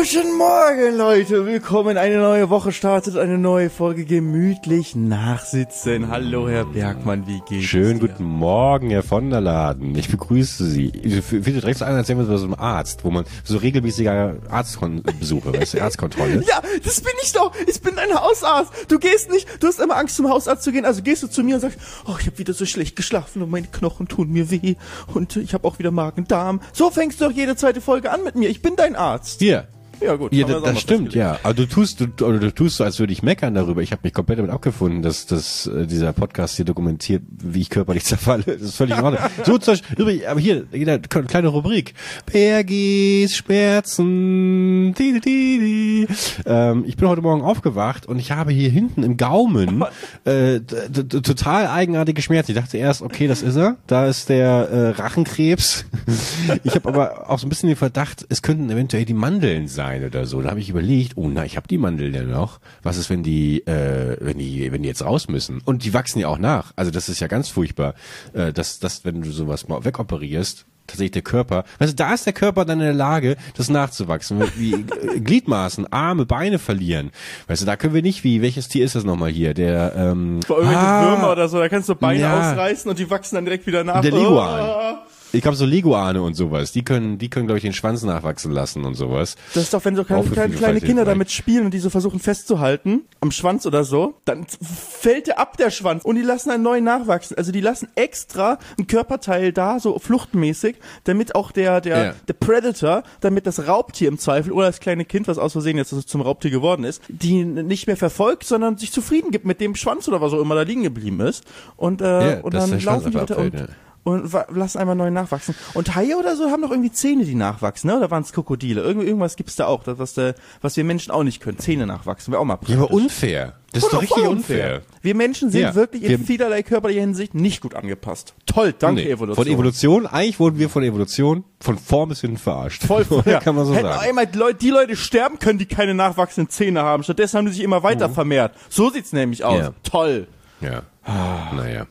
Guten Morgen, Leute. Willkommen. Eine neue Woche startet, eine neue Folge gemütlich nachsitzen. Hallo, Herr Bergmann, wie geht's? Schönen dir? guten Morgen, Herr von der Laden. Ich begrüße Sie. Ich finde direkt so an, als wären wir so einem Arzt, wo man so regelmäßiger Arztbesuche, weißt du, Arztkontrolle. Ja, das bin ich doch. Ich bin ein Hausarzt. Du gehst nicht, du hast immer Angst, zum Hausarzt zu gehen. Also gehst du zu mir und sagst, oh, ich habe wieder so schlecht geschlafen und meine Knochen tun mir weh und ich habe auch wieder Magen-Darm. So fängst du doch jede zweite Folge an mit mir. Ich bin dein Arzt. Hier. Ja, gut. Ja, das, das stimmt, ja. Aber du tust, du, oder du tust so, als würde ich meckern darüber. Ich habe mich komplett damit abgefunden, dass, dass äh, dieser Podcast hier dokumentiert, wie ich körperlich zerfalle. Das ist völlig in Ordnung. so, zum Beispiel, aber hier, jeder, kleine Rubrik. Bergis Schmerzen. Di, di, di, di. Ähm, ich bin heute Morgen aufgewacht und ich habe hier hinten im Gaumen äh, total eigenartige Schmerzen. Ich dachte erst, okay, das ist er. Da ist der äh, Rachenkrebs. ich habe aber auch so ein bisschen den Verdacht, es könnten eventuell die Mandeln sein oder so. Da habe ich überlegt, oh na, ich habe die Mandeln ja noch. Was ist, wenn die, äh, wenn die, wenn die jetzt raus müssen? Und die wachsen ja auch nach. Also das ist ja ganz furchtbar, äh, dass, dass wenn du sowas mal wegoperierst, tatsächlich der Körper, du, da ist der Körper dann in der Lage, das nachzuwachsen, wie Gliedmaßen, Arme, Beine verlieren. Weißt du, da können wir nicht wie, welches Tier ist das nochmal hier? Der, ähm, Bei irgendwelchen ah, Würmer oder so, da kannst du Beine Ja. ausreißen und die wachsen dann direkt wieder nach. Der Leguan. Oh. Ich glaube so Leguane und sowas, die können, die können glaube ich den Schwanz nachwachsen lassen und sowas. Das ist doch, wenn so kleine, kleine, kleine Kinder damit spielen und die so versuchen festzuhalten, am Schwanz oder so, dann fällt der ab, der Schwanz, und die lassen einen neuen nachwachsen. Also die lassen extra ein Körperteil da, so fluchtmäßig, damit auch der, der, Ja. der Predator, damit das Raubtier im Zweifel oder das kleine Kind, was aus Versehen jetzt zum Raubtier geworden ist, die nicht mehr verfolgt, sondern sich zufrieden gibt mit dem Schwanz oder was auch immer da liegen geblieben ist. Und, äh, Ja, und dann laufen die weiter und, ja. Und wa- lassen einmal neu nachwachsen. Und Haie oder so haben doch irgendwie Zähne, die nachwachsen, ne? Oder waren es Krokodile? Irgend, irgendwas gibt's da auch, das, was, äh, was wir Menschen auch nicht können. Zähne nachwachsen, wäre auch mal Ja, aber praktisch. unfair. Das ist doch richtig voll unfair. Wir Menschen sind Ja. wirklich in vielerlei körperlicher Hinsicht nicht gut angepasst. Toll, danke Nee, Evolution. Von Evolution, eigentlich wurden wir von Evolution von vorn bis hinten verarscht. Voll, ja. kann man so Hätten sagen. einmal die Leute, die Leute sterben können, die keine nachwachsenden Zähne haben. Stattdessen haben die sich immer weiter vermehrt. So sieht's nämlich aus. Mhm. Ja. Toll. Ja. Naja.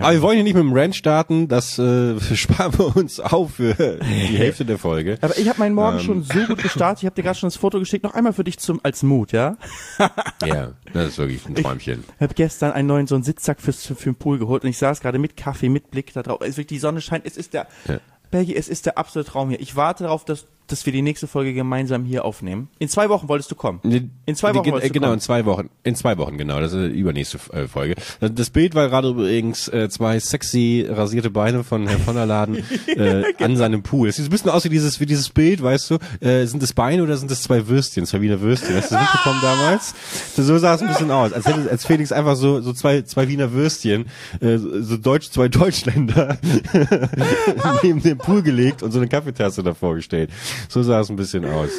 Aber wir wollen hier nicht mit dem Rant starten, das äh, sparen wir uns auf für die Hälfte der Folge. Aber ich habe meinen Ähm. Morgen schon so gut gestartet. Ich habe dir gerade schon das Foto geschickt. Noch einmal für dich zum als Mut, ja? Ja, das ist wirklich ein Träumchen. Ich habe gestern einen neuen so einen Sitzsack fürs, für, für den Pool geholt und ich saß gerade mit Kaffee, mit Blick da drauf. Es ist wirklich, die Sonne scheint. Es ist der, Ja. Bergi, es ist der absolute Traum hier. Ich warte darauf, dass, dass wir die nächste Folge gemeinsam hier aufnehmen. In zwei Wochen wolltest du kommen. In zwei Wochen Die- wolltest du Genau, kommen. in zwei Wochen. In zwei Wochen, genau. Das ist die übernächste äh, Folge. Das Bild war gerade übrigens äh, zwei sexy rasierte Beine von Herrn von der Laden äh, an seinem Pool. Es sieht ein bisschen aus wie dieses, wie dieses Bild, weißt du. Äh, sind es Beine oder sind es zwei Würstchen, zwei Wiener Würstchen? Hast du das mitbekommen damals? So sah es ein bisschen aus. Als hätte als Felix einfach so, so zwei, zwei Wiener Würstchen, äh, so Deutsch, zwei Deutschländer neben dem Pool gelegt und so eine Kaffeetasse davor gestellt. So sah es ein bisschen aus.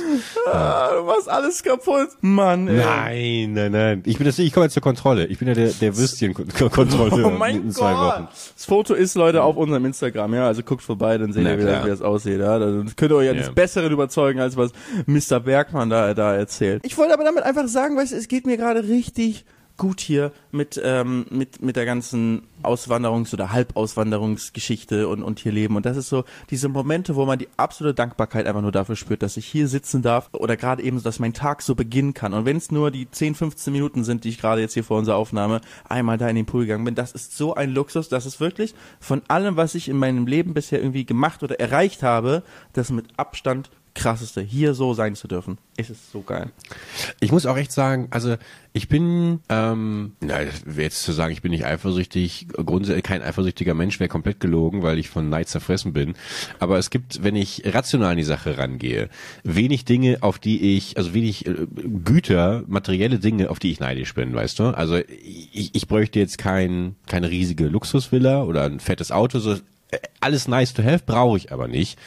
Ah, du machst alles kaputt. Mann, ey. Nein, nein, nein. Ich bin das, ich komme jetzt zur Kontrolle. Ich bin ja der, der Würstchen-Kontrolle Oh mein in zwei Gott. Wochen. Das Foto ist, Leute, auf unserem Instagram, ja. Also guckt vorbei, dann seht Na ihr, wie das, wie das aussieht, ja. Dann könnt ihr euch Ja. Besseren überzeugen, als was Mr. Bergmann da, da erzählt. Ich wollte aber damit einfach sagen, weißt du, es geht mir gerade richtig gut hier mit, ähm, mit, mit der ganzen Auswanderungs- oder Halbauswanderungsgeschichte und, und hier leben. Und das ist so diese Momente, wo man die absolute Dankbarkeit einfach nur dafür spürt, dass ich hier sitzen darf oder gerade eben, dass mein Tag so beginnen kann. Und wenn es nur die 10, 15 Minuten sind, die ich gerade jetzt hier vor unserer Aufnahme einmal da in den Pool gegangen bin, das ist so ein Luxus, das ist wirklich von allem, was ich in meinem Leben bisher irgendwie gemacht oder erreicht habe, das mit Abstand krasseste, hier so sein zu dürfen. Es ist so geil. Ich muss auch echt sagen, also ich bin, ähm, na, jetzt zu sagen, ich bin nicht eifersüchtig, grundsätzlich kein eifersüchtiger Mensch, wäre komplett gelogen, weil ich von Neid zerfressen bin. Aber es gibt, wenn ich rational an die Sache rangehe, wenig Dinge, auf die ich, also wenig äh, Güter, materielle Dinge, auf die ich neidisch bin, weißt du? Also ich, ich bräuchte jetzt kein, keine riesige Luxusvilla oder ein fettes Auto, so alles nice to have, brauche ich aber nicht.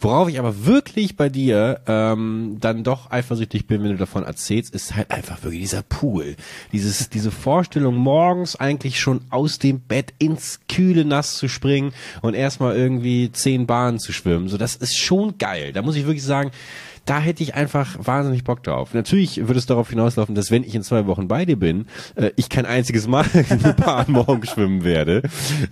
Worauf ich aber wirklich bei dir ähm, dann doch eifersüchtig bin, wenn du davon erzählst, ist halt einfach wirklich dieser Pool. Dieses, diese Vorstellung, morgens eigentlich schon aus dem Bett ins kühle Nass zu springen und erstmal irgendwie zehn Bahnen zu schwimmen. So, das ist schon geil. Da muss ich wirklich sagen, da hätte ich einfach wahnsinnig Bock drauf. Natürlich würde es darauf hinauslaufen, dass wenn ich in zwei Wochen bei dir bin, äh, ich kein einziges Mal in eine Bahn morgen schwimmen werde,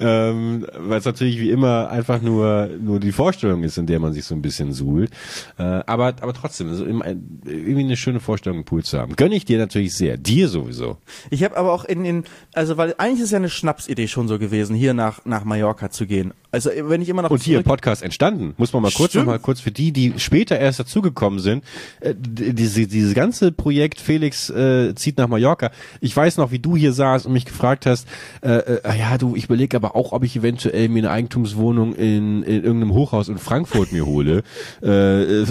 ähm, weil es natürlich wie immer einfach nur nur die Vorstellung ist, in der man sich so ein bisschen suhlt. Äh, aber aber trotzdem, also irgendwie eine schöne Vorstellung, einen Pool zu haben. Gönne ich dir natürlich sehr, dir sowieso. Ich habe aber auch in den, also weil eigentlich ist ja eine Schnapsidee schon so gewesen, hier nach nach Mallorca zu gehen. Also wenn ich immer noch und hier Podcast entstanden, muss man mal kurz noch mal kurz für die, die später erst dazugekommen sind, äh, diese dieses ganze Projekt Felix äh, zieht nach Mallorca. Ich weiß noch, wie du hier saßt und mich gefragt hast, äh, äh, ja du, ich überlege aber auch, ob ich eventuell mir eine Eigentumswohnung in, in irgendeinem Hochhaus in Frankfurt mir hole, äh, äh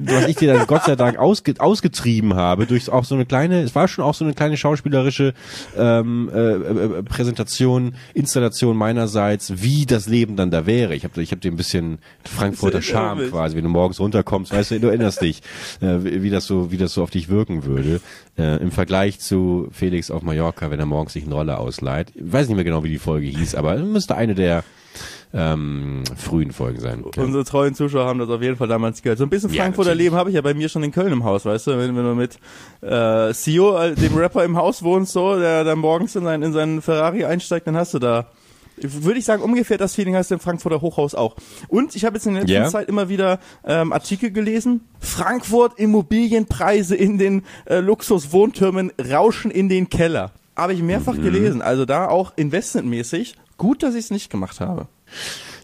was ich dir dann Gott sei Dank ausge, ausgetrieben habe durch auch so eine kleine, es war schon auch so eine kleine schauspielerische ähm, äh, äh, Präsentation, Installation meinerseits, wie das Leben dann da wäre. Ich habe ich hab dir ein bisschen Frankfurter Charme quasi, wenn du morgens runterkommst, weißt du, du erinnerst dich, äh, wie das so, wie das so auf dich wirken würde. Äh, Im Vergleich zu Felix auf Mallorca, wenn er morgens sich eine Rolle ausleiht. Ich weiß nicht mehr genau, wie die Folge hieß, aber es müsste eine der ähm, frühen Folgen sein. Ja. Unsere treuen Zuschauer haben das auf jeden Fall damals gehört. So ein bisschen Frankfurter ja, Leben habe ich ja bei mir schon in Köln im Haus, weißt du, wenn, wenn du mit äh, Sio, äh, dem Rapper im Haus wohnst, so, der dann morgens in, sein, in seinen Ferrari einsteigt, dann hast du da würde ich sagen, ungefähr das Feeling hast du im Frankfurter Hochhaus auch. Und ich habe jetzt in der letzten yeah. Zeit immer wieder ähm, Artikel gelesen. Frankfurt Immobilienpreise in den äh, Luxuswohntürmen rauschen in den Keller. Habe ich mehrfach mhm. gelesen. Also da auch investmentmäßig. Gut, dass ich es nicht gemacht habe.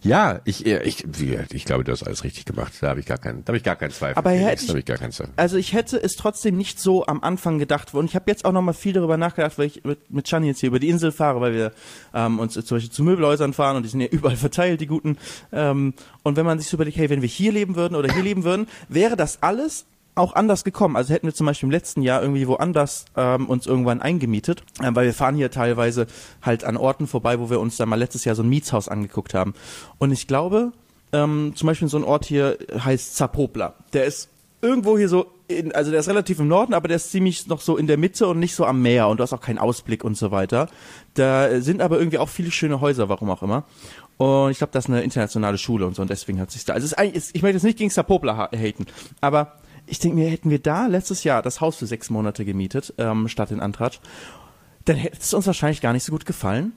Ja, ich, ich, ich glaube, du hast alles richtig gemacht. Da habe ich gar keinen, da habe ich gar keinen Zweifel. Aber hätte ich, ich gar keinen Zweifel. Also ich hätte es trotzdem nicht so am Anfang gedacht. Und ich habe jetzt auch noch mal viel darüber nachgedacht, weil ich mit, mit Chani jetzt hier über die Insel fahre, weil wir ähm, uns zum Beispiel zu Möbelhäusern fahren und die sind ja überall verteilt, die guten. Ähm, und wenn man sich so überlegt, hey, wenn wir hier leben würden oder hier leben würden, wäre das alles auch anders gekommen. Also hätten wir zum Beispiel im letzten Jahr irgendwie woanders ähm, uns irgendwann eingemietet, äh, weil wir fahren hier teilweise halt an Orten vorbei, wo wir uns dann mal letztes Jahr so ein Mietshaus angeguckt haben. Und ich glaube, ähm, zum Beispiel so ein Ort hier heißt Zapopla. Der ist irgendwo hier so, in, also der ist relativ im Norden, aber der ist ziemlich noch so in der Mitte und nicht so am Meer und du hast auch keinen Ausblick und so weiter. Da sind aber irgendwie auch viele schöne Häuser, warum auch immer. Und ich glaube, das ist eine internationale Schule und so und deswegen hat sich da. Also ist ich möchte jetzt nicht gegen Zapopla haten, aber ich denke mir, hätten wir da letztes Jahr das Haus für sechs Monate gemietet, ähm, statt in Antratsch, dann hätte es uns wahrscheinlich gar nicht so gut gefallen.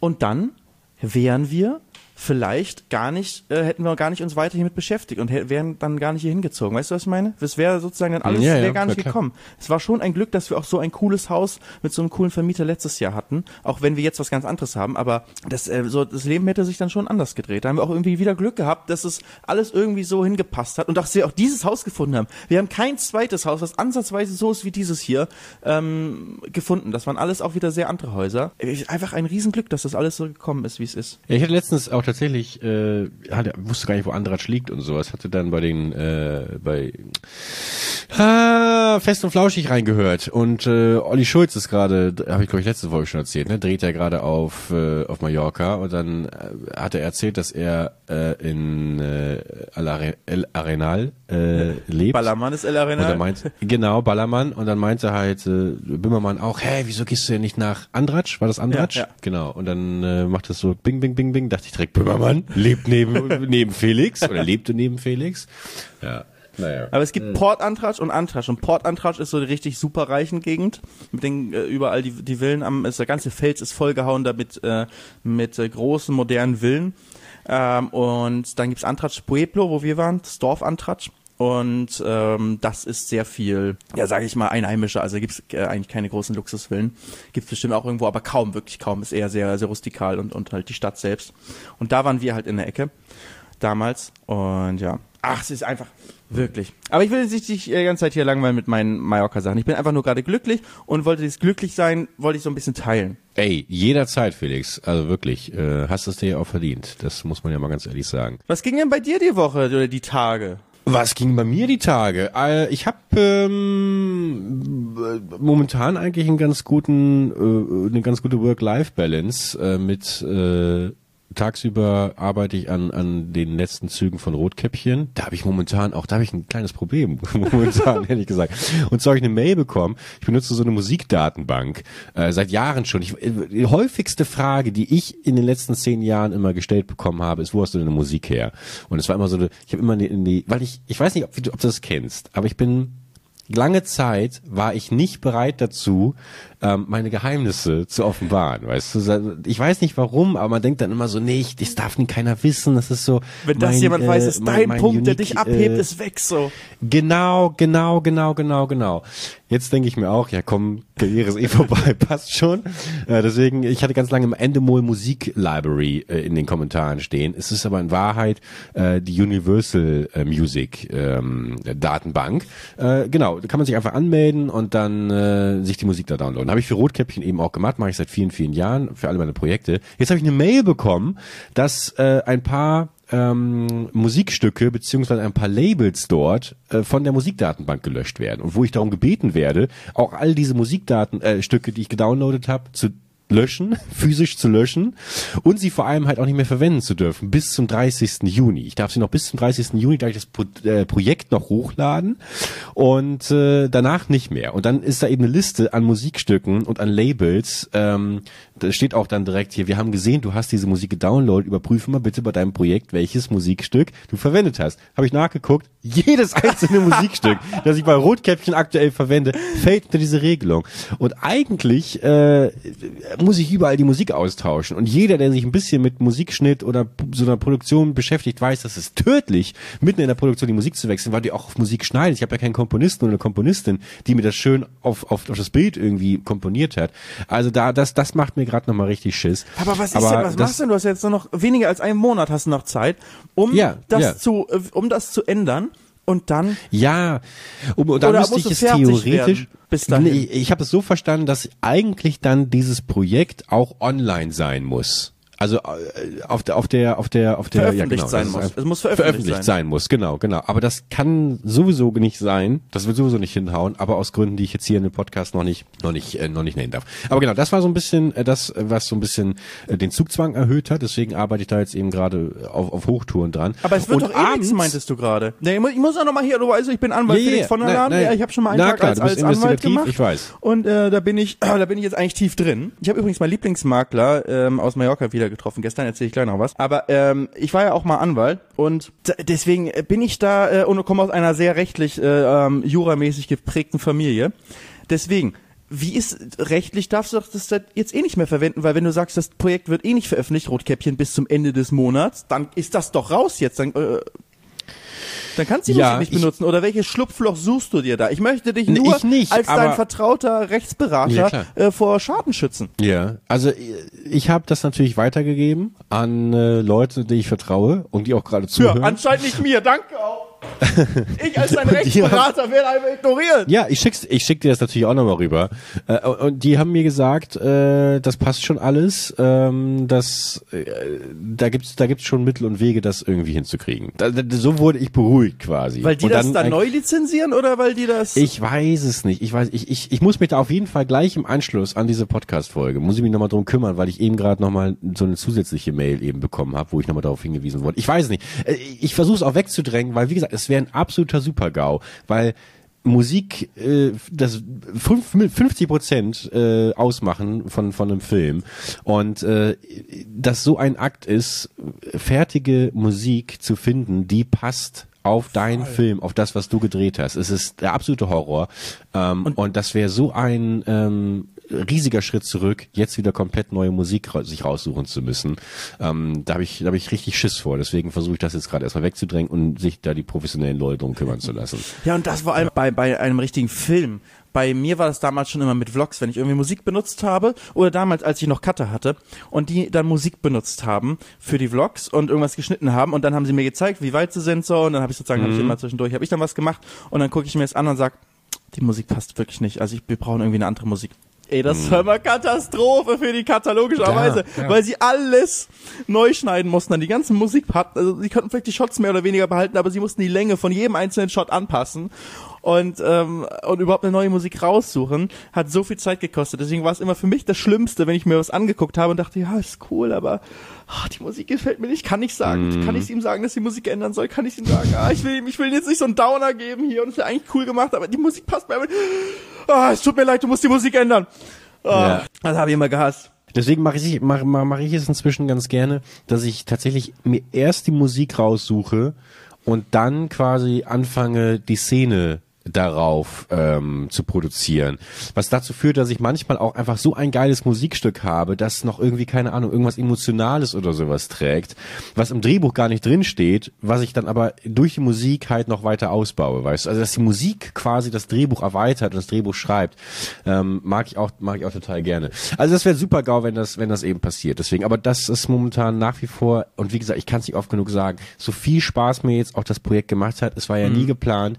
Und dann wären wir vielleicht gar nicht, äh, hätten wir gar nicht uns weiter hiermit beschäftigt und wären dann gar nicht hier hingezogen. Weißt du, was ich meine? Es wäre sozusagen dann alles, ja, wäre ja, gar nicht gekommen. Es war schon ein Glück, dass wir auch so ein cooles Haus mit so einem coolen Vermieter letztes Jahr hatten, auch wenn wir jetzt was ganz anderes haben, aber das, äh, so, das Leben hätte sich dann schon anders gedreht. Da haben wir auch irgendwie wieder Glück gehabt, dass es alles irgendwie so hingepasst hat und dass wir auch dieses Haus gefunden haben. Wir haben kein zweites Haus, was ansatzweise so ist wie dieses hier, ähm, gefunden. Das waren alles auch wieder sehr andere Häuser. Einfach ein Riesenglück, dass das alles so gekommen ist, wie es ist. Ja, ich hatte letztens auch tatsächlich, äh, hatte, wusste gar nicht, wo Andratsch liegt und sowas, hatte dann bei den, äh, bei ah, Fest und Flauschig reingehört und äh, Olli Schulz ist gerade, habe ich glaube ich letzte Folge schon erzählt, ne, dreht er gerade auf äh, auf Mallorca und dann äh, hat er erzählt, dass er äh, in äh, El Arenal äh, lebt. Ballermann ist El Arenal. Und er meint, genau, Ballermann und dann meinte halt äh, Bimmermann auch, hey, wieso gehst du denn nicht nach Andratsch? War das Andratsch? Ja, ja. Genau. Und dann äh, macht es so bing bing bing bing, dachte ich direkt Böhmermann lebt neben, neben Felix oder lebte neben Felix. Ja. Naja. Aber es gibt mhm. Port Antratsch und Antratsch. Und Port Antratsch ist so eine richtig super reichen Gegend. Mit den äh, überall die, die Villen am, ist, der ganze Fels ist vollgehauen damit äh, mit äh, großen modernen Villen. Ähm, und dann gibt's Antratsch Pueblo, wo wir waren, das Dorf Antratsch. Und ähm, das ist sehr viel, ja, sage ich mal, einheimischer. Also gibt's äh, eigentlich keine großen Luxusvillen. Gibt's bestimmt auch irgendwo, aber kaum, wirklich kaum. Ist eher sehr, sehr rustikal und, und halt die Stadt selbst. Und da waren wir halt in der Ecke damals. Und ja, ach, es ist einfach wirklich. Aber ich will jetzt nicht die ganze Zeit hier langweilen mit meinen Mallorca-Sachen. Ich bin einfach nur gerade glücklich und wollte dieses glücklich sein, wollte ich so ein bisschen teilen. Ey, jederzeit, Felix. Also wirklich, äh, hast es dir ja auch verdient. Das muss man ja mal ganz ehrlich sagen. Was ging denn bei dir die Woche oder die Tage? Was ging bei mir die Tage? Äh, ich habe ähm, momentan eigentlich einen ganz guten, äh, eine ganz gute Work-Life-Balance äh, mit äh, tagsüber arbeite ich an, an den letzten Zügen von Rotkäppchen. Da habe ich momentan, auch da habe ich ein kleines Problem, momentan, ehrlich gesagt. Und zwar habe ich eine Mail bekommen. Ich benutze so eine Musikdatenbank äh, seit Jahren schon. Ich, die häufigste Frage, die ich in den letzten zehn Jahren immer gestellt bekommen habe, ist, wo hast du deine Musik her? Und es war immer so, eine, ich habe immer in die, weil ich, ich weiß nicht, ob, ob du das kennst, aber ich bin lange Zeit war ich nicht bereit dazu, ähm, meine Geheimnisse zu offenbaren, weißt du? Ich weiß nicht warum, aber man denkt dann immer so, nee, ich, das darf nie keiner wissen, das ist so. Wenn das mein, jemand äh, weiß, ist mein- dein mein Punkt, der unique, dich abhebt, äh, ist weg so. Genau, genau, genau, genau, genau. Jetzt denke ich mir auch, ja komm, Karriere ist eh vorbei, passt schon. Äh, deswegen, ich hatte ganz lange im Endemol Musik Library äh, in den Kommentaren stehen. Es ist aber in Wahrheit äh, die Universal äh, Music ähm, Datenbank. Äh, genau, da kann man sich einfach anmelden und dann äh, sich die Musik da downloaden. Habe ich für Rotkäppchen eben auch gemacht, mache ich seit vielen, vielen Jahren für alle meine Projekte. Jetzt habe ich eine Mail bekommen, dass äh, ein paar ähm, Musikstücke beziehungsweise ein paar Labels dort äh, von der Musikdatenbank gelöscht werden. Und wo ich darum gebeten werde, auch all diese Musikdaten äh, die ich gedownloadet habe, zu löschen, physisch zu löschen und sie vor allem halt auch nicht mehr verwenden zu dürfen bis zum 30. Juni. Ich darf sie noch bis zum 30. Juni, darf ich das Pro äh, Projekt noch hochladen und äh, danach nicht mehr. Und dann ist da eben eine Liste an Musikstücken und an Labels. Ähm, da steht auch dann direkt hier, wir haben gesehen, du hast diese Musik gedownloadet, überprüfe mal bitte bei deinem Projekt, welches Musikstück du verwendet hast. Habe ich nachgeguckt, jedes einzelne Musikstück, das ich bei Rotkäppchen aktuell verwende, fällt unter diese Regelung. Und eigentlich äh, muss ich überall die Musik austauschen. Und jeder, der sich ein bisschen mit Musikschnitt oder so einer Produktion beschäftigt, weiß, dass es tödlich, mitten in der Produktion die Musik zu wechseln, weil du auch auf Musik schneidest. Ich habe ja keinen Komponisten oder eine Komponistin, die mir das schön auf, auf, auf das Bild irgendwie komponiert hat. Also da, das, das macht mir gerade nochmal richtig Schiss. Aber was ist denn, was das, machst du denn? Du hast jetzt nur noch weniger als einen Monat hast du noch Zeit, um Ja, das ja. zu, äh, um das zu ändern und dann Ja, und, und dann Oder müsste ich es theoretisch. werden bis dahin? Nee, ich ich habe es so verstanden, dass eigentlich dann dieses Projekt auch online sein muss. Also äh, auf der auf der auf der auf der Veröffentlicht ja, genau, sein muss. Es muss veröffentlicht sein. sein muss, genau, genau. Aber das kann sowieso nicht sein. Das wird sowieso nicht hinhauen. Aber aus Gründen, die ich jetzt hier in dem Podcast noch nicht noch nicht äh, noch nicht nennen darf. Aber genau, das war so ein bisschen äh, das, was so ein bisschen äh, den Zugzwang erhöht hat. Deswegen arbeite ich da jetzt eben gerade auf, auf Hochtouren dran. Aber es wird Und doch eh nichts, meintest du gerade. Nee, ich muss, ich muss auch noch mal hier, du weißt, ich bin Anwalt ja, Felix von der Laden. Ja, ich habe schon mal einen na Tag klar, als, als Anwalt gemacht. ich weiß. Und äh, da bin ich, da bin ich jetzt eigentlich tief drin. Ich habe übrigens meinen Lieblingsmakler ähm, aus Mallorca wieder getroffen. Gestern erzähle ich gleich noch was. Aber ähm, ich war ja auch mal Anwalt und deswegen bin ich da äh, und komme aus einer sehr rechtlich, äh, ähm, juramäßig geprägten Familie. Deswegen. Wie ist rechtlich darfst du das jetzt eh nicht mehr verwenden, weil wenn du sagst, das Projekt wird eh nicht veröffentlicht, Rotkäppchen bis zum Ende des Monats, dann ist das doch raus jetzt. Dann äh, dann kannst du die Ja, nicht ich- benutzen. Oder welches Schlupfloch suchst du dir da? Ich möchte dich nur ich nicht, als dein vertrauter Ja, Rechtsberater klar. äh, vor Schaden schützen. Ja, also ich habe das natürlich weitergegeben an äh, Leute, die ich vertraue und die auch gerade Ja, zuhören. anscheinend nicht mir. Danke auch. Ich als dein Rechtsberater werde einfach ignoriert. Ja, ich schick's, ich schick dir das natürlich auch nochmal rüber. Äh, und die haben mir gesagt, äh, das passt schon alles. Ähm, das, äh, da gibt's, da gibt's schon Mittel und Wege, das irgendwie hinzukriegen. Da, da, so wurde ich beruhigt quasi. Weil die und das dann ein- neu lizenzieren oder weil die das... Ich weiß es nicht. Ich weiß, ich, ich, ich muss mich da auf jeden Fall gleich im Anschluss an diese Podcast-Folge, muss ich mich nochmal drum kümmern, weil ich eben gerade nochmal so eine zusätzliche Mail eben bekommen habe, wo ich nochmal darauf hingewiesen wurde. Ich weiß es nicht. Äh, Ich versuche es auch wegzudrängen, weil wie gesagt, es wäre ein absoluter Super-GAU, weil Musik äh, das fünf- 50 Prozent äh, ausmachen von von einem Film. Und äh, das so ein Akt ist, fertige Musik zu finden, die passt auf deinen Film, auf das, was du gedreht hast. Es ist der absolute Horror. Ähm, und, das wäre so ein ähm, riesiger Schritt zurück, jetzt wieder komplett neue Musik ra sich raussuchen zu müssen. Ähm, da habe ich, da habe ich richtig Schiss vor. Deswegen versuche ich das jetzt gerade erstmal wegzudrängen und sich da die professionellen Leute drum kümmern zu lassen. Ja, und das vor allem bei, bei einem richtigen Film. Bei mir war das damals schon immer mit Vlogs, wenn ich irgendwie Musik benutzt habe oder damals, als ich noch Cutter hatte und die dann Musik benutzt haben für die Vlogs und irgendwas geschnitten haben und dann haben sie mir gezeigt, wie weit sie sind so und dann habe ich sozusagen, hab ich immer zwischendurch, habe ich dann was gemacht und dann gucke ich mir das an und sag, die Musik passt wirklich nicht. Also ich, wir brauchen irgendwie eine andere Musik. Ey, das war immer Katastrophe für die katalogischerweise, Ja, ja. weil sie alles neu schneiden mussten, dann die ganzen Musikparten, also sie konnten vielleicht die Shots mehr oder weniger behalten, aber sie mussten die Länge von jedem einzelnen Shot anpassen und ähm, und überhaupt eine neue Musik raussuchen, hat so viel Zeit gekostet. Deswegen war es immer für mich das Schlimmste, wenn ich mir was angeguckt habe und dachte, ja, ist cool, aber ah, die Musik gefällt mir nicht. Kann ich sagen, kann ich ihm sagen, dass die Musik ändern soll? Kann ich ihm sagen, ah, ich will ihm, ich will jetzt nicht so einen Downer geben hier und es wäre eigentlich cool gemacht, aber die Musik passt mir. aber- Ah, es tut mir leid, du musst die Musik ändern. Ah, Ja. Das habe ich immer gehasst. Deswegen mache ich, mach, mach ich es inzwischen ganz gerne, dass ich tatsächlich mir erst die Musik raussuche und dann quasi anfange, die Szene darauf ähm, zu produzieren. Was dazu führt, dass ich manchmal auch einfach so ein geiles Musikstück habe, das noch irgendwie, keine Ahnung, irgendwas Emotionales oder sowas trägt, was im Drehbuch gar nicht drin steht, was ich dann aber durch die Musik halt noch weiter ausbaue, weißt du? Also dass die Musik quasi das Drehbuch erweitert und das Drehbuch schreibt, ähm, mag ich auch, mag ich auch total gerne. Also das wäre super gau, wenn das, wenn das eben passiert. Deswegen, aber das ist momentan nach wie vor, und wie gesagt, ich kann es nicht oft genug sagen, so viel Spaß mir jetzt auch das Projekt gemacht hat, es war ja mhm. nie geplant,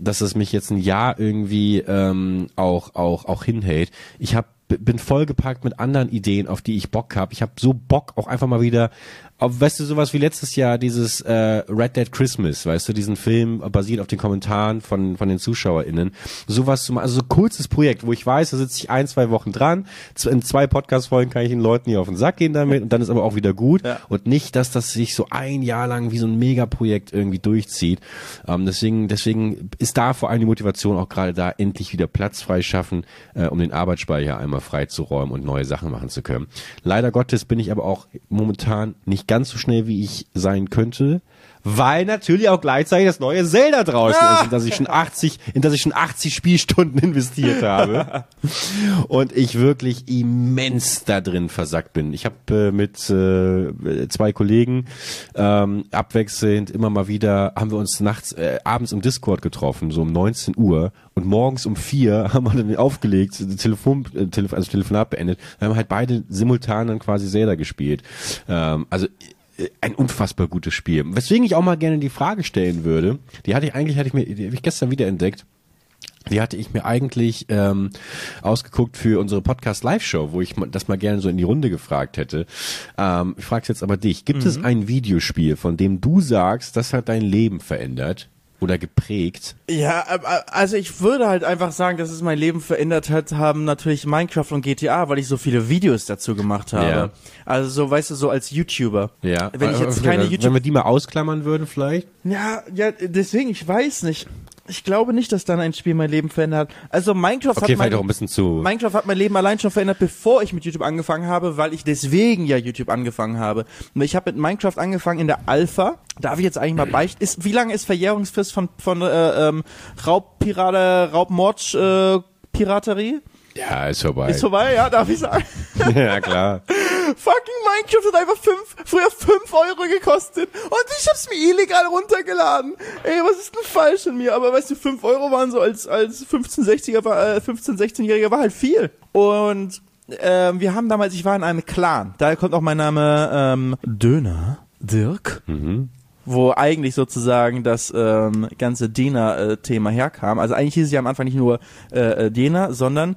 dass es mich jetzt ein Jahr irgendwie ähm, auch auch auch hinhält. Ich habe bin vollgepackt mit anderen Ideen, auf die ich Bock habe. Ich habe so Bock, auch einfach mal wieder auf, weißt du, sowas wie letztes Jahr, dieses äh, Red Dead Christmas, weißt du, diesen Film basiert auf den Kommentaren von, von den ZuschauerInnen. Sowas zu machen, also so ein kurzes Projekt, wo ich weiß, da sitze ich ein, zwei Wochen dran, in zwei Podcast-Folgen kann ich den Leuten hier auf den Sack gehen damit und dann ist aber auch wieder gut. Ja. Und nicht, dass das sich so ein Jahr lang wie so ein Megaprojekt irgendwie durchzieht. Ähm, deswegen, deswegen ist da vor allem die Motivation auch gerade da, endlich wieder Platz frei schaffen, äh, um den Arbeitsspeicher einmal freizuräumen und neue Sachen machen zu können. Leider Gottes bin ich aber auch momentan nicht ganz so schnell, wie ich sein könnte weil natürlich auch gleichzeitig das neue Zelda draußen ah. ist, in das ich schon 80, in das ich schon 80 Spielstunden investiert habe und ich wirklich immens da drin versackt bin. Ich habe äh, mit äh, zwei Kollegen ähm, abwechselnd immer mal wieder haben wir uns nachts äh, abends im Discord getroffen, so um 19 Uhr und morgens um vier haben wir dann aufgelegt, Telefon, äh, Telefon also Telefonat beendet. Wir haben halt beide simultan dann quasi Zelda gespielt. Ähm, also ein unfassbar gutes Spiel. Weswegen ich auch mal gerne die Frage stellen würde, die hatte ich eigentlich, hatte ich mir, die habe ich gestern wieder entdeckt. Die hatte ich mir eigentlich ähm, ausgeguckt für unsere Podcast Live Show, wo ich das mal gerne so in die Runde gefragt hätte. Ähm, ich frage jetzt aber dich: Gibt mhm. es ein Videospiel, von dem du sagst, das hat dein Leben verändert? Oder geprägt? Ja, äh, äh, also ich würde halt einfach sagen, dass es mein Leben verändert hat, haben natürlich Minecraft und GTA, weil ich so viele Videos dazu gemacht habe. Ja. Also so, weißt du, so als YouTuber. Ja. Wenn ich jetzt keine YouTube Wenn wir die mal ausklammern würden vielleicht? Ja, ja, deswegen, ich weiß nicht. Ich glaube nicht, dass dann ein Spiel mein Leben verändert. Also Minecraft okay, hat mein, auch ein bisschen zu. Minecraft hat mein Leben allein schon verändert, bevor ich mit YouTube angefangen habe, weil ich deswegen ja YouTube angefangen habe. Und ich habe mit Minecraft angefangen in der Alpha. Darf ich jetzt eigentlich mal beichten? Ist, wie lange ist Verjährungsfrist von von äh, ähm, Raubpirate, Raubmord, äh, Piraterie? Ja, ist vorbei. Ist vorbei, ja, darf ich sagen. ja, klar. Fucking Minecraft hat einfach fünf, früher fünf Euro gekostet und ich hab's mir illegal runtergeladen. Ey, was ist denn falsch in mir? Aber weißt du, fünf Euro waren so als, als 15, 60er, äh, 15, 16-Jähriger war halt viel. Und ähm, wir haben damals, ich war in einem Clan, daher kommt auch mein Name ähm, Döner Dirk. Mhm wo eigentlich sozusagen das ähm, ganze Dena-Thema herkam. Also eigentlich hieß es ja am Anfang nicht nur äh, äh Dena, sondern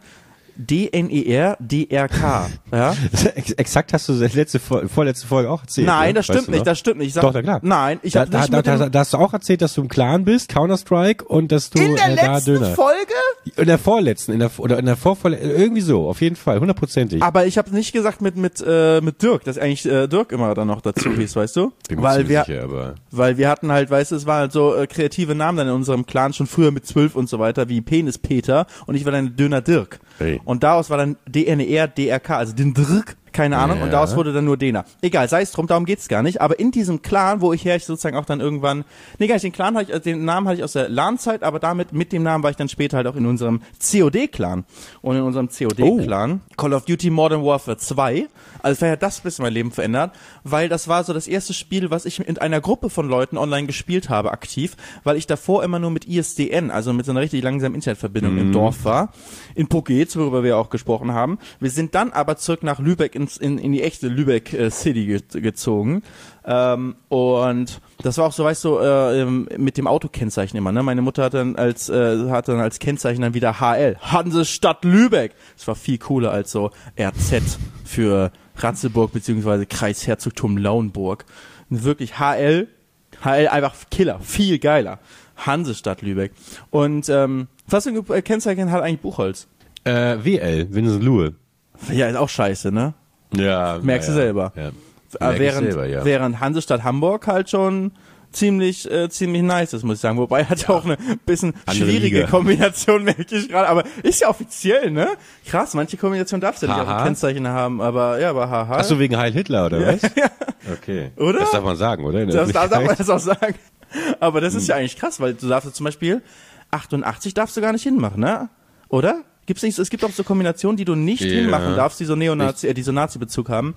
D-N-E-R, D-R-K. Ja? Exakt hast du letzte, vorletzte Folge auch erzählt. Nein, ne? das stimmt nicht, das stimmt nicht. Ich sag, Doch, klar. Nein, ich da, hab da, nicht da, da, da, da hast du auch erzählt, dass du im Clan bist, Counter-Strike, und dass du in der äh, da letzten Döner. Folge? In der vorletzten, in der, oder in der vorvorletzten, irgendwie so, auf jeden Fall, hundertprozentig. Aber ich habe nicht gesagt mit, mit, äh, mit Dirk, dass eigentlich äh, Dirk immer dann noch dazu hieß, weißt du? Bin weil wir, sicher, aber weil wir hatten halt, weißt du, es waren halt so äh, kreative Namen dann in unserem Clan schon früher mit zwölf und so weiter, wie Penis Peter, und ich war dann Döner Dirk. Hey. Und daraus war dann DNR, DRK, also den Drück, keine Ahnung, ja. und daraus wurde dann nur Dena. Egal, sei es drum, darum geht's gar nicht. Aber in diesem Clan, wo ich her ich sozusagen auch dann irgendwann, nee, gar nicht, den Clan hatte ich, also den Namen hatte ich aus der LAN-Zeit, aber damit, mit dem Namen war ich dann später halt auch in unserem COD-Clan. Und in unserem COD-Clan, oh. Call of Duty Modern Warfare 2, also vielleicht hat das ein bisschen mein Leben verändert, weil das war so das erste Spiel, was ich in einer Gruppe von Leuten online gespielt habe, aktiv, weil ich davor immer nur mit ISDN, also mit so einer richtig langsamen Internetverbindung mhm. im Dorf war, in Pokéz, worüber wir auch gesprochen haben. Wir sind dann aber zurück nach Lübeck ins, in, in die echte Lübeck äh, City ge gezogen. Ähm, und das war auch so, weißt du, äh, mit dem Autokennzeichen immer. Ne? Meine Mutter hat dann als äh, hat dann als Kennzeichen dann wieder HL, Hansestadt Lübeck. Das war viel cooler als so RZ für Ratzeburg beziehungsweise Kreisherzogtum Lauenburg. Wirklich HL, HL einfach Killer, viel geiler. Hansestadt Lübeck. Und ähm, was für ein Kennzeichen hat eigentlich Buchholz? Äh, WL, Winsenlohe. Ja, ist auch scheiße, ne? Ja. Merkst ja, du selber. Ja. Merk während, selber, ja. während Hansestadt Hamburg halt schon ziemlich äh, ziemlich nice ist, muss ich sagen. Wobei hat ja auch eine bisschen Andere schwierige Liga. Kombination, merke ich gerade. Aber ist ja offiziell, ne? Krass, manche Kombinationen darfst du ja nicht auf dem Kennzeichen haben, aber ja, aber haha. Ach so, wegen Heil Hitler, oder ja, was? ja. Okay. Oder? Das darf man sagen, oder? Das darf, darf man das auch sagen. Aber das ist ja eigentlich krass, weil du darfst zum Beispiel 88 darfst du gar nicht hinmachen, ne? Oder? Gibt's nicht, es gibt auch so Kombinationen, die du nicht Ja. hinmachen darfst, die so Neonazi, äh, die so Nazi-Bezug haben,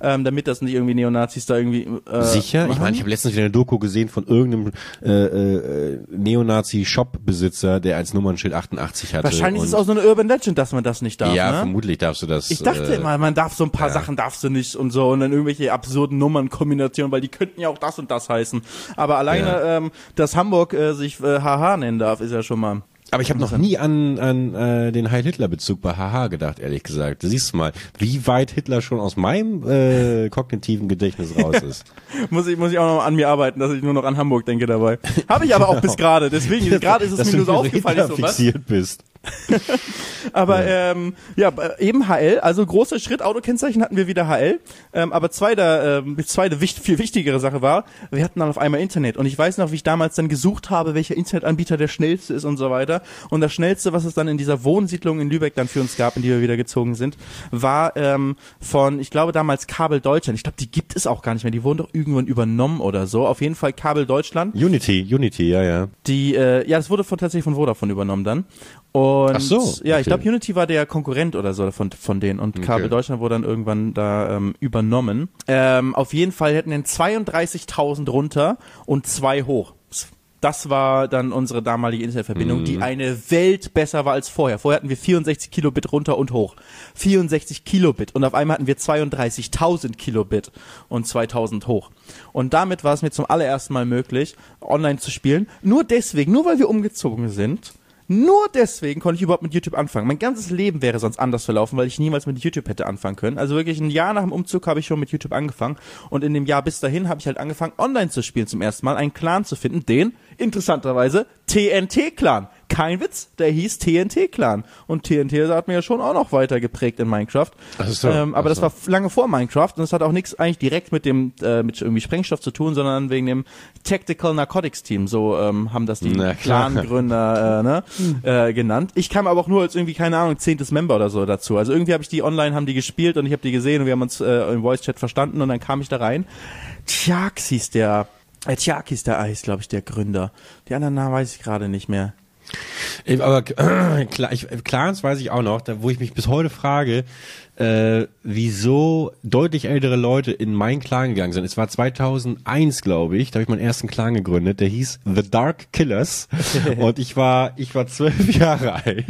ähm, damit das nicht irgendwie Neonazis da irgendwie äh, Sicher? Ich machen. meine, ich habe letztens wieder eine Doku gesehen von irgendeinem äh, äh, Neonazi-Shop-Besitzer, der als Nummernschild 88 hatte. Wahrscheinlich ist es auch so eine Urban Legend, dass man das nicht darf. Ja, ne? vermutlich darfst du das. Ich dachte äh, immer, man darf so ein paar ja. Sachen darfst du nicht und so und dann irgendwelche absurden Nummernkombinationen, weil die könnten ja auch das und das heißen. Aber alleine, Ja. ähm, dass Hamburg äh, sich äh, HH nennen darf, ist ja schon mal. Aber ich habe noch nie an, an äh, den Heil-Hitler-Bezug bei Haha gedacht, ehrlich gesagt. Du siehst mal, wie weit Hitler schon aus meinem äh, kognitiven Gedächtnis raus ist. Muss ich, muss ich auch noch an mir arbeiten, dass ich nur noch an Hamburg denke dabei. Habe ich aber auch bis gerade, deswegen, gerade ist es Dass mir nur du so auf aufgefallen, Hitler ich so, was? fixiert bist. Aber ähm, ja, eben HL, also großer Schritt, Autokennzeichen hatten wir wieder HL. Ähm, aber zweiter, ähm, zweite wicht, viel wichtigere Sache war, wir hatten dann auf einmal Internet. Und ich weiß noch, wie ich damals dann gesucht habe, welcher Internetanbieter der schnellste ist und so weiter. Und das schnellste, was es dann in dieser Wohnsiedlung in Lübeck dann für uns gab, in die wir wieder gezogen sind, war ähm, von, ich glaube damals Kabel Deutschland. Ich glaube, die gibt es auch gar nicht mehr. Die wurden doch irgendwann übernommen oder so. Auf jeden Fall Kabel Deutschland. Unity, Unity, ja, ja. Die, äh, ja, das wurde von, tatsächlich von Vodafone übernommen dann. Und Ach so, ja, ich okay. glaube, Unity war der Konkurrent oder so von, von denen und Kabel Okay. Deutschland wurde dann irgendwann da ähm, übernommen. Ähm, auf jeden Fall hätten den 32.000 runter und zwei hoch. Das war dann unsere damalige Internetverbindung, Mhm. die eine Welt besser war als vorher. Vorher hatten wir 64 Kilobit runter und hoch. 64 Kilobit und auf einmal hatten wir 32.000 Kilobit und 2000 hoch. Und damit war es mir zum allerersten Mal möglich, online zu spielen. Nur deswegen, nur weil wir umgezogen sind, nur deswegen konnte ich überhaupt mit YouTube anfangen. Mein ganzes Leben wäre sonst anders verlaufen, weil ich niemals mit YouTube hätte anfangen können. Also wirklich ein Jahr nach dem Umzug habe ich schon mit YouTube angefangen. Und in dem Jahr bis dahin habe ich halt angefangen, online zu spielen zum ersten Mal, einen Clan zu finden, den, interessanterweise, TNT-Clan. Kein Witz, der hieß TNT-Clan. Und TNT hat mir ja schon auch noch weiter geprägt in Minecraft. Ach so, ähm, aber ach das so. war lange vor Minecraft und das hat auch nichts eigentlich direkt mit dem äh, mit irgendwie Sprengstoff zu tun, sondern wegen dem Tactical Narcotics Team. So ähm, haben das die. Clan-Gründer äh, ne, äh, genannt. Ich kam aber auch nur als irgendwie keine Ahnung zehntes Member oder so dazu. Also irgendwie habe ich die online, haben die gespielt und ich habe die gesehen und wir haben uns äh, im Voice Chat verstanden und dann kam ich da rein. Tjax hieß der. Äh, Tjak hieß der Eis, glaube ich, der Gründer. Die anderen Namen weiß ich gerade nicht mehr. Aber äh, klar, ich, Clans weiß ich auch noch, da, wo ich mich bis heute frage, äh, wieso deutlich ältere Leute in meinen Clan gegangen sind. Es war 2001, glaube ich, da habe ich meinen ersten Clan gegründet, der hieß The Dark Killers und ich war ich war zwölf Jahre alt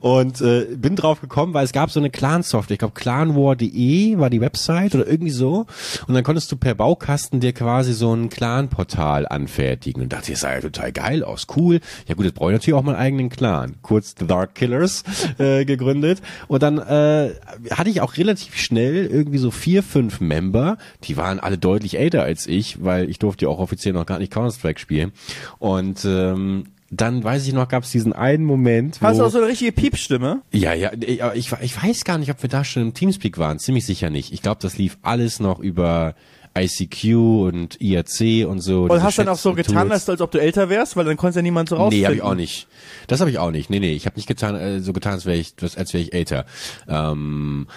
und äh, bin drauf gekommen, weil es gab so eine Clan-Software, ich glaube clanwar.de war die Website oder irgendwie so. Und dann konntest du per Baukasten dir quasi so ein Clan-Portal anfertigen. Und dachte, das sah ja total geil aus, cool. Ja gut, jetzt brauche ich natürlich auch meinen eigenen Clan. Kurz The Dark Killers äh, gegründet. Und dann äh, hatte ich auch relativ schnell irgendwie so vier, fünf Member, die waren alle deutlich älter als ich, weil ich durfte ja auch offiziell noch gar nicht Counter-Strike spielen. Und ähm, dann weiß ich noch, gab es diesen einen Moment, Hast du auch so eine richtige Piepstimme? ja, ja, ich, aber ich, ich weiß gar nicht, ob wir da schon im Teamspeak waren. Ziemlich sicher nicht. Ich glaube, das lief alles noch über ICQ und IRC und so. Und hast dann auch so getan, Tools. als, als ob du älter wärst, weil dann konnte ja niemand so rausfinden. Nee, habe ich auch nicht. Das habe ich auch nicht. Nee, nee, ich habe nicht getan, äh, so getan, als wäre ich, als wäre ich älter. Ähm,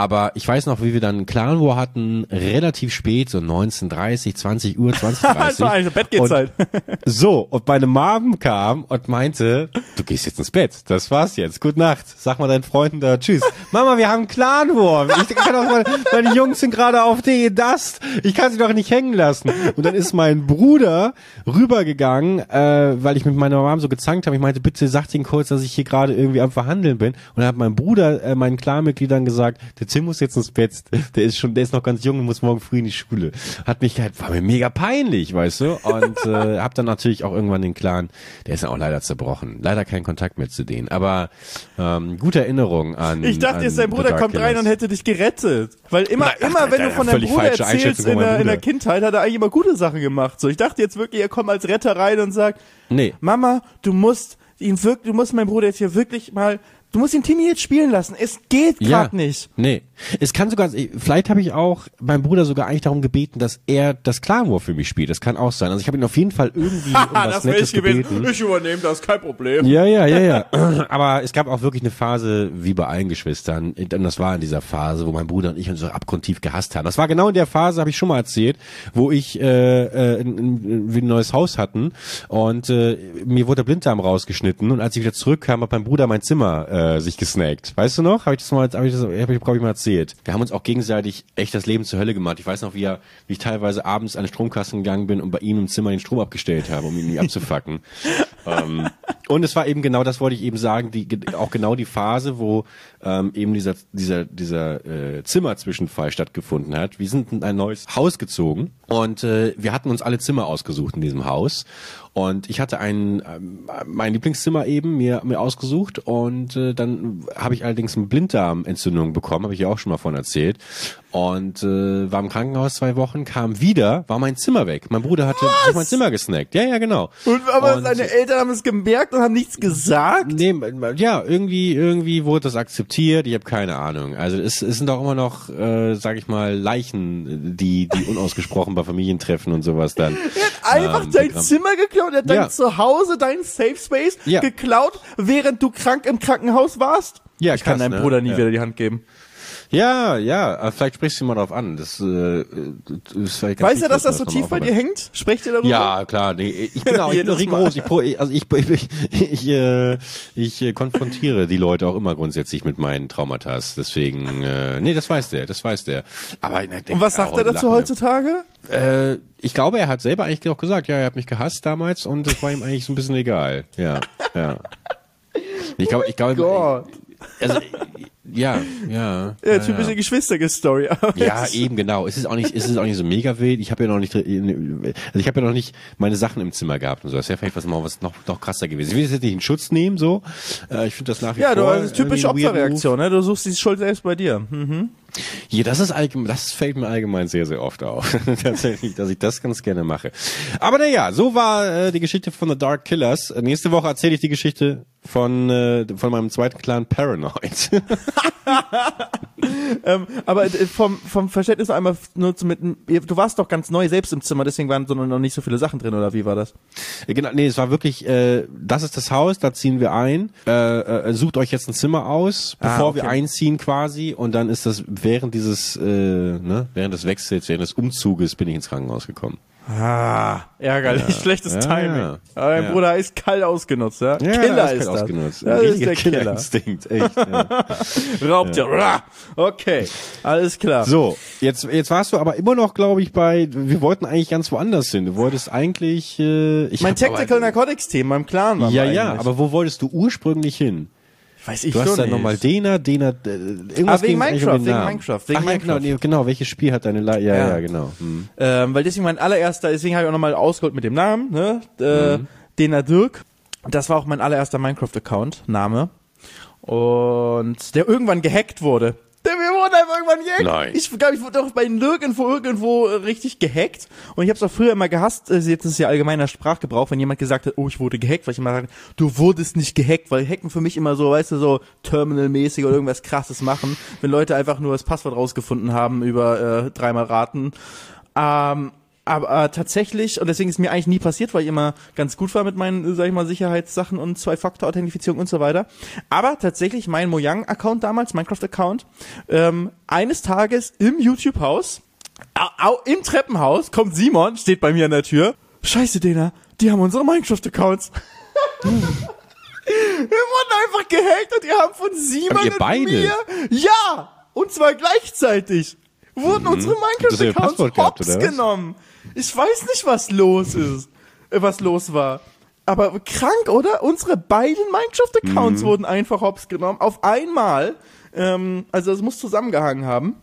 aber ich weiß noch, wie wir dann Clan War hatten, relativ spät, so 19.30, 20 Uhr, 20.30 Also eigentlich, Bett geht's halt. So, und meine Mom kam und meinte, du gehst jetzt ins Bett, das war's jetzt, gute Nacht, sag mal deinen Freunden da Tschüss. Mama, wir haben Clan War, ich kann auch mal, meine Jungs sind gerade auf DE Dust, ich kann sie doch nicht hängen lassen. Und dann ist mein Bruder rübergegangen, äh, weil ich mit meiner Mom so gezankt habe, ich meinte, bitte sag denen kurz, dass ich hier gerade irgendwie am Verhandeln bin. Und dann hat mein Bruder äh, meinen Clanmitgliedern gesagt, der Tim muss jetzt ins Bett, der ist schon, der ist noch ganz jung und muss morgen früh in die Schule. Hat mich halt, war mir mega peinlich, weißt du, und äh, hab dann natürlich auch irgendwann den Clan, der ist dann auch leider zerbrochen. Leider kein Kontakt mehr zu denen, aber ähm, gute Erinnerung an Ich dachte an jetzt, dein Bruder kommt rein und hätte dich gerettet. Weil immer, ach, immer wenn Alter, du von deinem Bruder erzählst in der, in der. Kindheit, hat er eigentlich immer gute Sachen gemacht. So, ich dachte jetzt wirklich, er kommt als Retter rein und sagt, Nee. Mama, du musst ihn wirklich, du musst meinen Bruder jetzt hier wirklich mal, du musst den Timmy jetzt spielen lassen. Es geht Ja. gerade nicht. Nee. Es kann sogar, vielleicht habe ich auch meinen Bruder sogar eigentlich darum gebeten, dass er das Klarwurf für mich spielt. Das kann auch sein. Also ich habe ihn auf jeden Fall irgendwie um was das wäre Nettes ich gewesen. gebeten. Ich übernehme das, kein Problem. Ja, ja, ja, ja. Aber es gab auch wirklich eine Phase, wie bei allen Geschwistern, und das war in dieser Phase, wo mein Bruder und ich uns so abgrundtief gehasst haben. Das war genau in der Phase, habe ich schon mal erzählt, wo ich äh, äh, ein, ein neues Haus hatten und äh, mir wurde der Blinddarm rausgeschnitten und als ich wieder zurückkam, hat mein Bruder mein Zimmer äh, sich gesnackt. Weißt du noch? Habe ich das mal, habe ich das, hab ich, glaube ich mal erzählt. Wir haben uns auch gegenseitig echt das Leben zur Hölle gemacht. Ich weiß noch, wie, er, wie ich teilweise abends an den Stromkasten gegangen bin und bei ihm im Zimmer den Strom abgestellt habe, um ihn nicht abzufacken. ähm, und es war eben genau, das wollte ich eben sagen, die, auch genau die Phase, wo ähm, eben dieser, dieser, dieser äh, Zimmerzwischenfall stattgefunden hat. Wir sind in ein neues Haus gezogen und äh, wir hatten uns alle Zimmer ausgesucht in diesem Haus. Und ich hatte ein ähm, mein Lieblingszimmer eben mir mir ausgesucht und äh, dann habe ich allerdings eine Blinddarmentzündung bekommen, habe ich ja auch schon mal von erzählt. Und äh, war im Krankenhaus zwei Wochen, kam wieder, war mein Zimmer weg. Mein Bruder hatte sich mein Zimmer gesnackt. Ja, ja, genau. Und, aber Und- seine Eltern haben es gemerkt und haben nichts gesagt. Nee, ja, irgendwie, irgendwie wurde das akzeptiert. Ich habe keine Ahnung. Also es, es sind auch immer noch, äh, sag ich mal, Leichen, die, die unausgesprochen bei Familientreffen und sowas dann. Er hat einfach ähm, dein. Zimmer geklaut, er hat Ja. dein Zuhause, dein Safe Space Ja. geklaut, während du krank im Krankenhaus warst. Ja, ich kann krass, deinem ne? Bruder nie Ja. wieder die Hand geben. Ja, ja, vielleicht sprichst du mal drauf an. Das, äh, das ist vielleicht ganz Weißt du, dass das so tief bei dir hängt? Sprecht ihr darüber? Ja, klar, nee, ich bin auch ich bin rigoros. Ich, also ich, ich, ich, äh, ich äh, konfrontiere die Leute auch immer grundsätzlich mit meinen Traumata. Deswegen, äh, nee, das weiß der, das weiß der. Aber Und was sagt er dazu heutzutage? Äh, ich glaube, er hat selber eigentlich auch gesagt, ja, er hat mich gehasst damals und es war ihm eigentlich so ein bisschen egal. Ja, ja. Ich glaube, ich glaube, also, ja, ja. Ja, typische Geschwisterstory. Ja, eben genau. Es ist auch nicht, es ist auch nicht so mega wild. Ich habe ja noch nicht, also ich habe ja noch nicht meine Sachen im Zimmer gehabt und so. Das wäre vielleicht was noch was noch, noch krasser gewesen. Ich will das jetzt nicht in Schutz nehmen, so. Äh, ich finde das nach wie Ja, vor. du das ist typische Opferreaktion, ne? Du suchst die Schuld selbst bei dir. Hm. Move. Ja, das ist allgemein, das fällt mir allgemein sehr, sehr oft auf. Tatsächlich, dass ich das ganz gerne mache. Aber naja, so war äh, die Geschichte von The Dark Killers. Nächste Woche erzähle ich die Geschichte von, äh, von meinem zweiten Clan Paranoid. Ähm, aber äh, vom, vom Verständnis noch einmal nur zu mit, du warst doch ganz neu selbst im Zimmer, deswegen waren so noch nicht so viele Sachen drin, oder wie war das? Genau, nee, es war wirklich, äh, das ist das Haus, da ziehen wir ein. Äh, äh, sucht euch jetzt ein Zimmer aus, Ah, bevor okay. wir einziehen quasi. Und dann ist das während dieses, äh, ne, während des Wechsels, während des Umzuges bin ich ins Krankenhaus gekommen. Ah, ärgerlich, schlechtes Ja, Timing. ja. Aber dein Ja. Bruder ist kalt ausgenutzt, ja? Ja, Killer ist ist das. ausgenutzt. Das ist der richtiger Killer. Killerinstinkt, echt. Ja. Raubtier. Rah. Okay, alles klar. So, jetzt, jetzt warst du aber immer noch, glaube ich, bei, wir wollten eigentlich ganz woanders hin. Du wolltest eigentlich, äh, ich mein Tactical Narcotics Team, meinem Clan war Ja, ja, aber wo wolltest du ursprünglich hin? Weiß ich Du hast dann nochmal Dena, Dena, äh, irgendwas Ah, wegen Minecraft, den wegen Namen. Minecraft, wegen Ach, ja, genau, Minecraft. nee, genau, welches Spiel hat deine, La ja, ja, Ja. genau. Hm. Ähm, weil deswegen mein allererster, deswegen habe ich auch nochmal ausgeholt mit dem Namen, ne? Äh, Mhm. Dena Dirk. Das war auch mein allererster Minecraft-Account, Name. Und der irgendwann gehackt wurde. Gehackt. Nein. Ich glaube, ich wurde doch bei nirgendwo irgendwo äh, richtig gehackt. Und ich habe es auch früher immer gehasst. Äh, jetzt ist es ja allgemeiner Sprachgebrauch, wenn jemand gesagt hat, oh, ich wurde gehackt, weil ich immer sage, du wurdest nicht gehackt, weil Hacken für mich immer so, weißt du, so Terminal-mäßig oder irgendwas krasses machen, wenn Leute einfach nur das Passwort rausgefunden haben über äh, dreimal raten. Ähm, aber äh, tatsächlich, und deswegen ist mir eigentlich nie passiert, weil ich immer ganz gut war mit meinen, sag ich mal, Sicherheitssachen und Zwei-Faktor-Authentifizierung und so weiter. Aber tatsächlich mein Mojang-Account damals, Minecraft-Account, ähm, eines Tages im YouTube-Haus, au, au, im Treppenhaus, kommt Simon, steht bei mir an der Tür. Scheiße, Dena, die haben unsere Minecraft-Accounts. Wir wurden einfach gehackt und die haben von Simon Aber ihr und beide? mir, ja, und zwar gleichzeitig, wurden unsere Habt ihr ihr Minecraft-Accounts Passwort gehabt, hops oder was? Ich weiß nicht, was los ist, äh, was los war. Aber krank, oder? Unsere beiden Mhm. Minecraft-Accounts wurden einfach hops genommen, auf einmal. Ähm, also es muss zusammengehangen haben.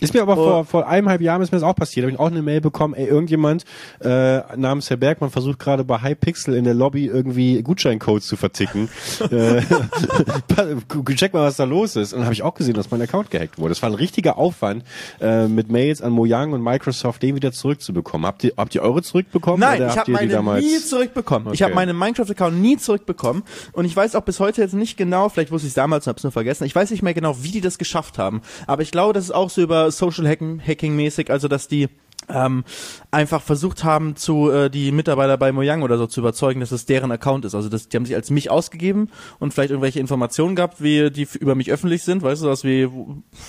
Ist mir aber Oh. vor, vor eineinhalb Jahren ist mir das auch passiert. Da habe ich auch eine Mail bekommen, ey, irgendjemand äh, namens Herr Bergmann versucht gerade bei Hypixel in der Lobby irgendwie Gutscheincodes zu verticken. äh, check mal, was da los ist. Und dann habe ich auch gesehen, dass mein Account gehackt wurde. Das war ein richtiger Aufwand, äh, mit Mails an Mojang und Microsoft den wieder zurückzubekommen. Habt ihr, habt ihr eure zurückbekommen? Nein, ich habe meine damals? nie zurückbekommen. Ich Okay. habe meinen Minecraft-Account nie zurückbekommen. Und ich weiß auch bis heute jetzt nicht genau, vielleicht wusste ich es damals und hab's nur vergessen, ich weiß nicht mehr genau, wie die das geschafft haben. Aber ich glaube, das ist auch so über Social Hacking, Hacking-mäßig, also dass die ähm, einfach versucht haben, zu äh, die Mitarbeiter bei Mojang oder so zu überzeugen, dass es deren Account ist. Also das, die haben sich als mich ausgegeben und vielleicht irgendwelche Informationen gehabt, wie die über mich öffentlich sind, weißt du, was wie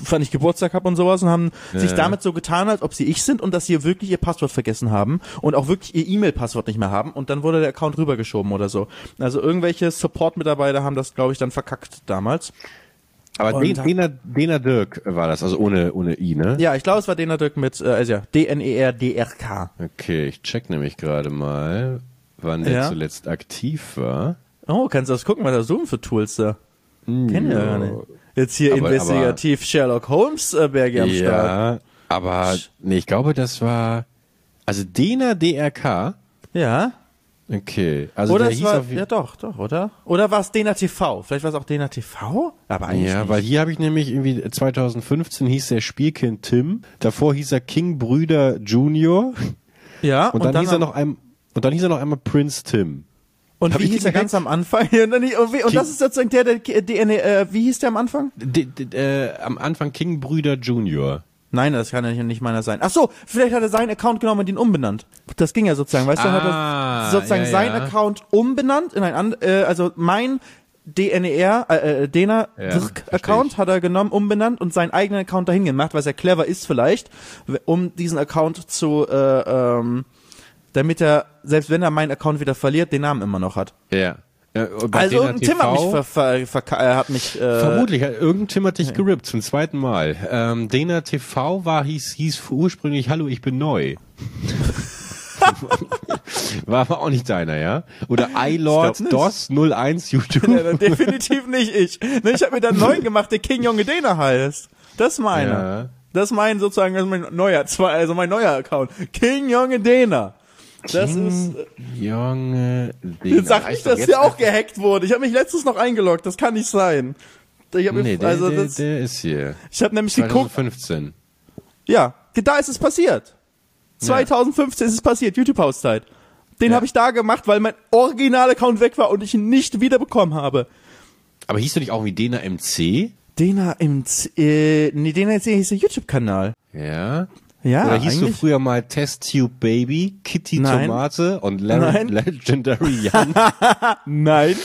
wann ich Geburtstag habe und sowas und haben sich ja. damit so getan, als ob sie ich sind und dass sie wirklich ihr Passwort vergessen haben und auch wirklich ihr E-Mail-Passwort nicht mehr haben und dann wurde der Account rübergeschoben oder so. Also irgendwelche Support-Mitarbeiter haben das, glaube ich, dann verkackt damals. Aber Und- Dena, Dena Dirk war das, also ohne, ohne I, ne? Ja, ich glaube, es war Dena Dirk mit, äh, also ja, D-N-E-R-D-R-K. Okay, ich check nämlich gerade mal, wann der Ja. zuletzt aktiv war. Oh, kannst du das gucken, was da so für Tools da? Kennen wir ja gar nicht. Jetzt hier Aber- investigativ Sherlock Holmes, äh, Bergi am Start. Ja, aber nee, ich glaube, das war also Dena DRK. Ja. Okay, also oder der hieß war, auf ja doch, doch, oder? Oder war es Dena TV? Vielleicht war es auch Dena TV? Aber eigentlich ja, nicht. weil hier habe ich nämlich irgendwie 2015 hieß der Spielkind Tim, davor hieß er King Brüder Junior ja, und, dann, hieß er noch ein und dann hieß er noch einmal Prince Tim. Und Hab wie hieß er ganz am Anfang? und, dann, und, und das ist sozusagen der, der, der, der äh, wie hieß der am Anfang? D d äh, am Anfang King Brüder Junior. Nein, das kann ja nicht meiner sein. Ach so, vielleicht hat er seinen Account genommen und ihn umbenannt. Das ging ja sozusagen, weißt du, hat Ah, er sozusagen ja, seinen ja. Account umbenannt in ein äh, also mein DNR, äh, äh, Dena Ja, Account hat er genommen, umbenannt und seinen eigenen Account dahin gemacht, was er clever ist vielleicht, um diesen Account zu, äh, ähm, damit er, selbst wenn er meinen Account wieder verliert, den Namen immer noch hat. Ja. Ja Also irgendein Tim hat mich, ver, ver, ver, hat mich äh, Vermutlich, irgendein Tim hat dich gerippt zum zweiten Mal. Ähm, Dena TV war, hieß, hieß ursprünglich Hallo, ich bin neu. war aber auch nicht deiner, ja? Oder iLord DOS 01 YouTube. Ja, definitiv nicht ich. Ich habe mir dann einen neuen gemacht, der King Junge Dena heißt. Das ist meiner. Ja. Das ist mein sozusagen, das ist mein neuer, also mein neuer Account. King Junge Dena. Das ist, äh, Junge jetzt sag doch dass der auch gehackt wurde. Ich habe mich letztens noch eingeloggt, das kann nicht sein. Ich habe Nee, der, also der, das, der ist hier. ich habe nämlich geguckt, 2015. ja, da ist es passiert. 2015 ist es passiert, YouTube-Hauszeit. Den Ja. habe ich da gemacht, weil mein Original-Account weg war und ich ihn nicht wiederbekommen habe. Aber hieß du nicht auch wie Dena MC? Dena Z äh, nee, Dena jetzt hieß der YouTube-Kanal. Ja. Ja, Oder hieß du früher mal Test Tube Baby, Kitty Nein. Tomate und Larry Nein. Legendary Jan? Nein,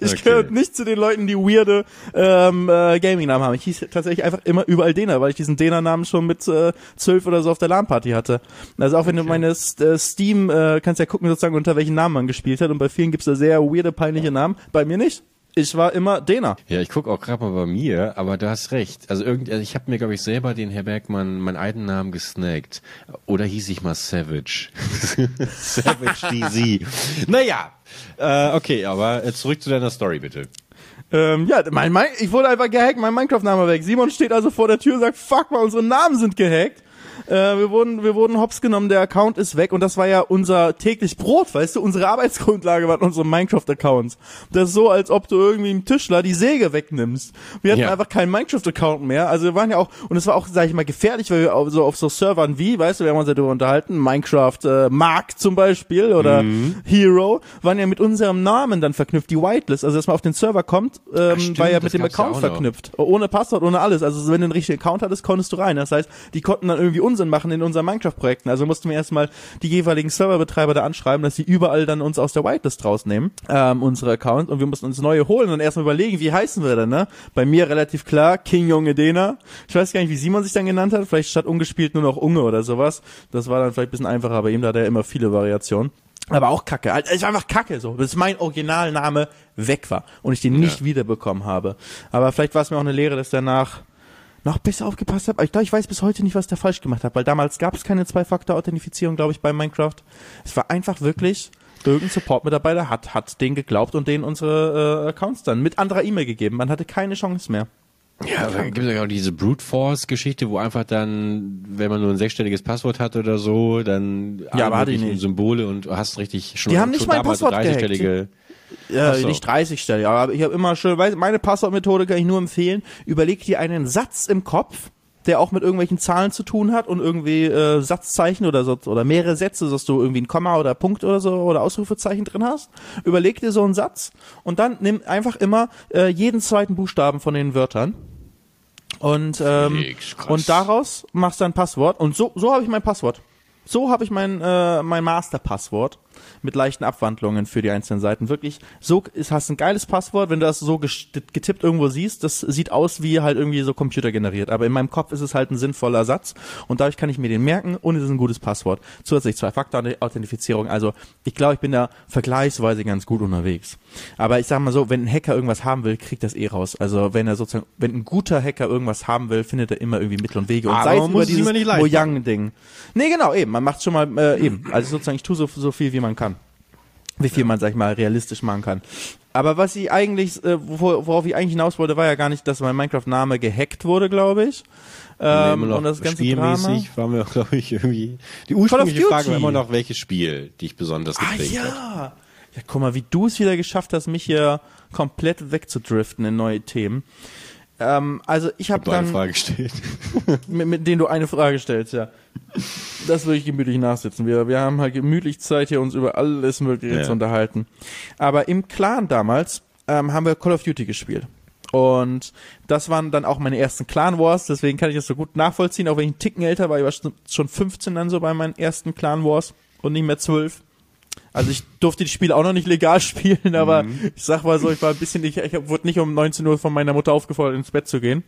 ich Okay. gehöre nicht zu den Leuten, die weirde ähm, äh, Gaming-Namen haben. Ich hieß tatsächlich einfach immer überall Dena, weil ich diesen Dena-Namen schon mit äh, zwölf oder so auf der LAN-Party hatte. Also auch wenn du meine äh, Steam, äh, kannst ja gucken sozusagen, unter welchen Namen man gespielt hat und bei vielen gibt's da sehr weirde, peinliche Namen. Bei mir nicht. Ich war immer Dena. Ja, ich guck auch gerade mal bei mir, aber du hast recht. Also irgend, also ich habe mir glaube ich selber den Herr Bergmann meinen alten Namen gesnackt. Oder hieß ich mal Savage. Savage DZ. Naja, äh, okay, aber äh, zurück zu deiner Story bitte. Ähm, ja, mein, mein, ich wurde einfach gehackt, mein Minecraft-Name weg. Simon steht also vor der Tür und sagt, fuck mal, unsere Namen sind gehackt. Äh, wir wurden, wir wurden hops genommen, der Account ist weg und das war ja unser täglich Brot, weißt du, unsere Arbeitsgrundlage waren unsere Minecraft-Accounts. Das ist so, als ob du irgendwie im Tischler die Säge wegnimmst. Wir hatten Ja. einfach keinen Minecraft-Account mehr, also wir waren ja auch, und es war auch, sag ich mal, gefährlich, weil wir auf so, auf so Servern wie, weißt du, wir haben uns ja darüber unterhalten, Minecraft äh, Mark zum Beispiel oder Mhm. Hero, waren ja mit unserem Namen dann verknüpft, die Whitelist, also dass man auf den Server kommt, ähm, stimmt, war ja mit dem ja Account noch. verknüpft. Ohne Passwort, ohne alles. Also wenn du einen richtigen Account hattest, konntest du rein. Das heißt, die konnten dann irgendwie Unsinn machen in unseren Minecraft-Projekten. Also mussten wir erstmal die jeweiligen Serverbetreiber da anschreiben, dass sie überall dann uns aus der Whitelist rausnehmen, ähm, unsere Accounts. Und wir mussten uns neue holen und erstmal überlegen, wie heißen wir denn, ne? Bei mir relativ klar, King Junge Dena. Ich weiß gar nicht, wie Simon sich dann genannt hat. Vielleicht statt ungespielt nur noch Unge oder sowas. Das war dann vielleicht ein bisschen einfacher bei ihm, da hat er immer viele Variationen. Aber auch Kacke. Halt, ist einfach Kacke so. Bis mein Originalname weg war und ich den nicht wiederbekommen habe. Aber vielleicht war es mir auch eine Lehre, dass danach noch besser aufgepasst habe. Aber ich glaube, ich weiß bis heute nicht, was der falsch gemacht hat, weil damals gab es keine Zwei-Faktor-Authentifizierung, glaube ich, bei Minecraft. Es war einfach wirklich, irgendein Support-Mitarbeiter hat, hat den geglaubt und denen unsere äh, Accounts dann mit anderer E-Mail gegeben. Man hatte keine Chance mehr. Ja, aber gibt es ja auch diese Brute Force Geschichte, wo einfach dann, wenn man nur ein sechsstelliges Passwort hat oder so, dann Ja, aber hatte ich möglichen nicht. Symbole und du hast richtig schon Die haben nicht mein Passwort gehackt. 30-stellige Ja, Ach so. nicht 30 Stellen, aber ich habe immer schön, weiß, meine Passwortmethode kann ich nur empfehlen. Überleg dir einen Satz im Kopf, der auch mit irgendwelchen Zahlen zu tun hat und irgendwie äh, Satzzeichen oder so oder mehrere Sätze, dass du irgendwie ein Komma oder Punkt oder so oder Ausrufezeichen drin hast. Überleg dir so einen Satz und dann nimm einfach immer äh, jeden zweiten Buchstaben von den Wörtern. Und ähm, und daraus machst du ein Passwort und so so habe ich mein Passwort. So habe ich mein äh, mein Masterpasswort mit leichten Abwandlungen für die einzelnen Seiten. Wirklich, so ist, hast ein geiles Passwort, wenn du das so getippt irgendwo siehst, das sieht aus wie halt irgendwie so computergeneriert. Aber in meinem Kopf ist es halt ein sinnvoller Satz und dadurch kann ich mir den merken und es ist ein gutes Passwort. Zusätzlich Zwei-Faktor-Authentifizierung. Also ich glaube, ich bin da vergleichsweise ganz gut unterwegs. Aber ich sag mal so, wenn ein Hacker irgendwas haben will, kriegt das eh raus. Also wenn er sozusagen, wenn ein guter Hacker irgendwas haben will, findet er immer irgendwie Mittel und Wege. Und Aber sei es über dieses Mojang-Ding. Nee, genau, eben. Man macht schon mal äh, eben. Also sozusagen, ich tue so, so viel, wie man kann. Wie viel man, sag ich mal, realistisch machen kann. Aber was ich eigentlich, äh, wor- worauf ich eigentlich hinaus wollte, war ja gar nicht, dass mein Minecraft-Name gehackt wurde, glaube ich. Ähm, noch und das ganze Drama. spielmäßig waren wir, glaube ich, irgendwie. Die ursprüngliche Frage war immer noch, welches Spiel dich besonders Ah geprägt hat. ja. Ja, guck mal, wie du es wieder geschafft hast, mich hier komplett wegzudriften in neue Themen. Ähm, also ich habe Du eine dann, Frage gestellt. mit, mit denen du eine Frage stellst, ja. Das würde ich gemütlich nachsitzen. Wir, wir haben halt gemütlich Zeit, hier uns über alles Mögliche Ja. zu unterhalten. Aber im Clan damals ähm, haben wir Call of Duty gespielt. Und das waren dann auch meine ersten Clan Wars, deswegen kann ich das so gut nachvollziehen, auch wenn ich einen Ticken älter war. Ich war schon- schon 15 dann so bei meinen ersten Clan Wars und nicht mehr 12. Also ich durfte die Spiele auch noch nicht legal spielen, aber ich sag mal so, ich war ein bisschen, ich, ich wurde nicht um 19 Uhr von meiner Mutter aufgefordert, ins Bett zu gehen.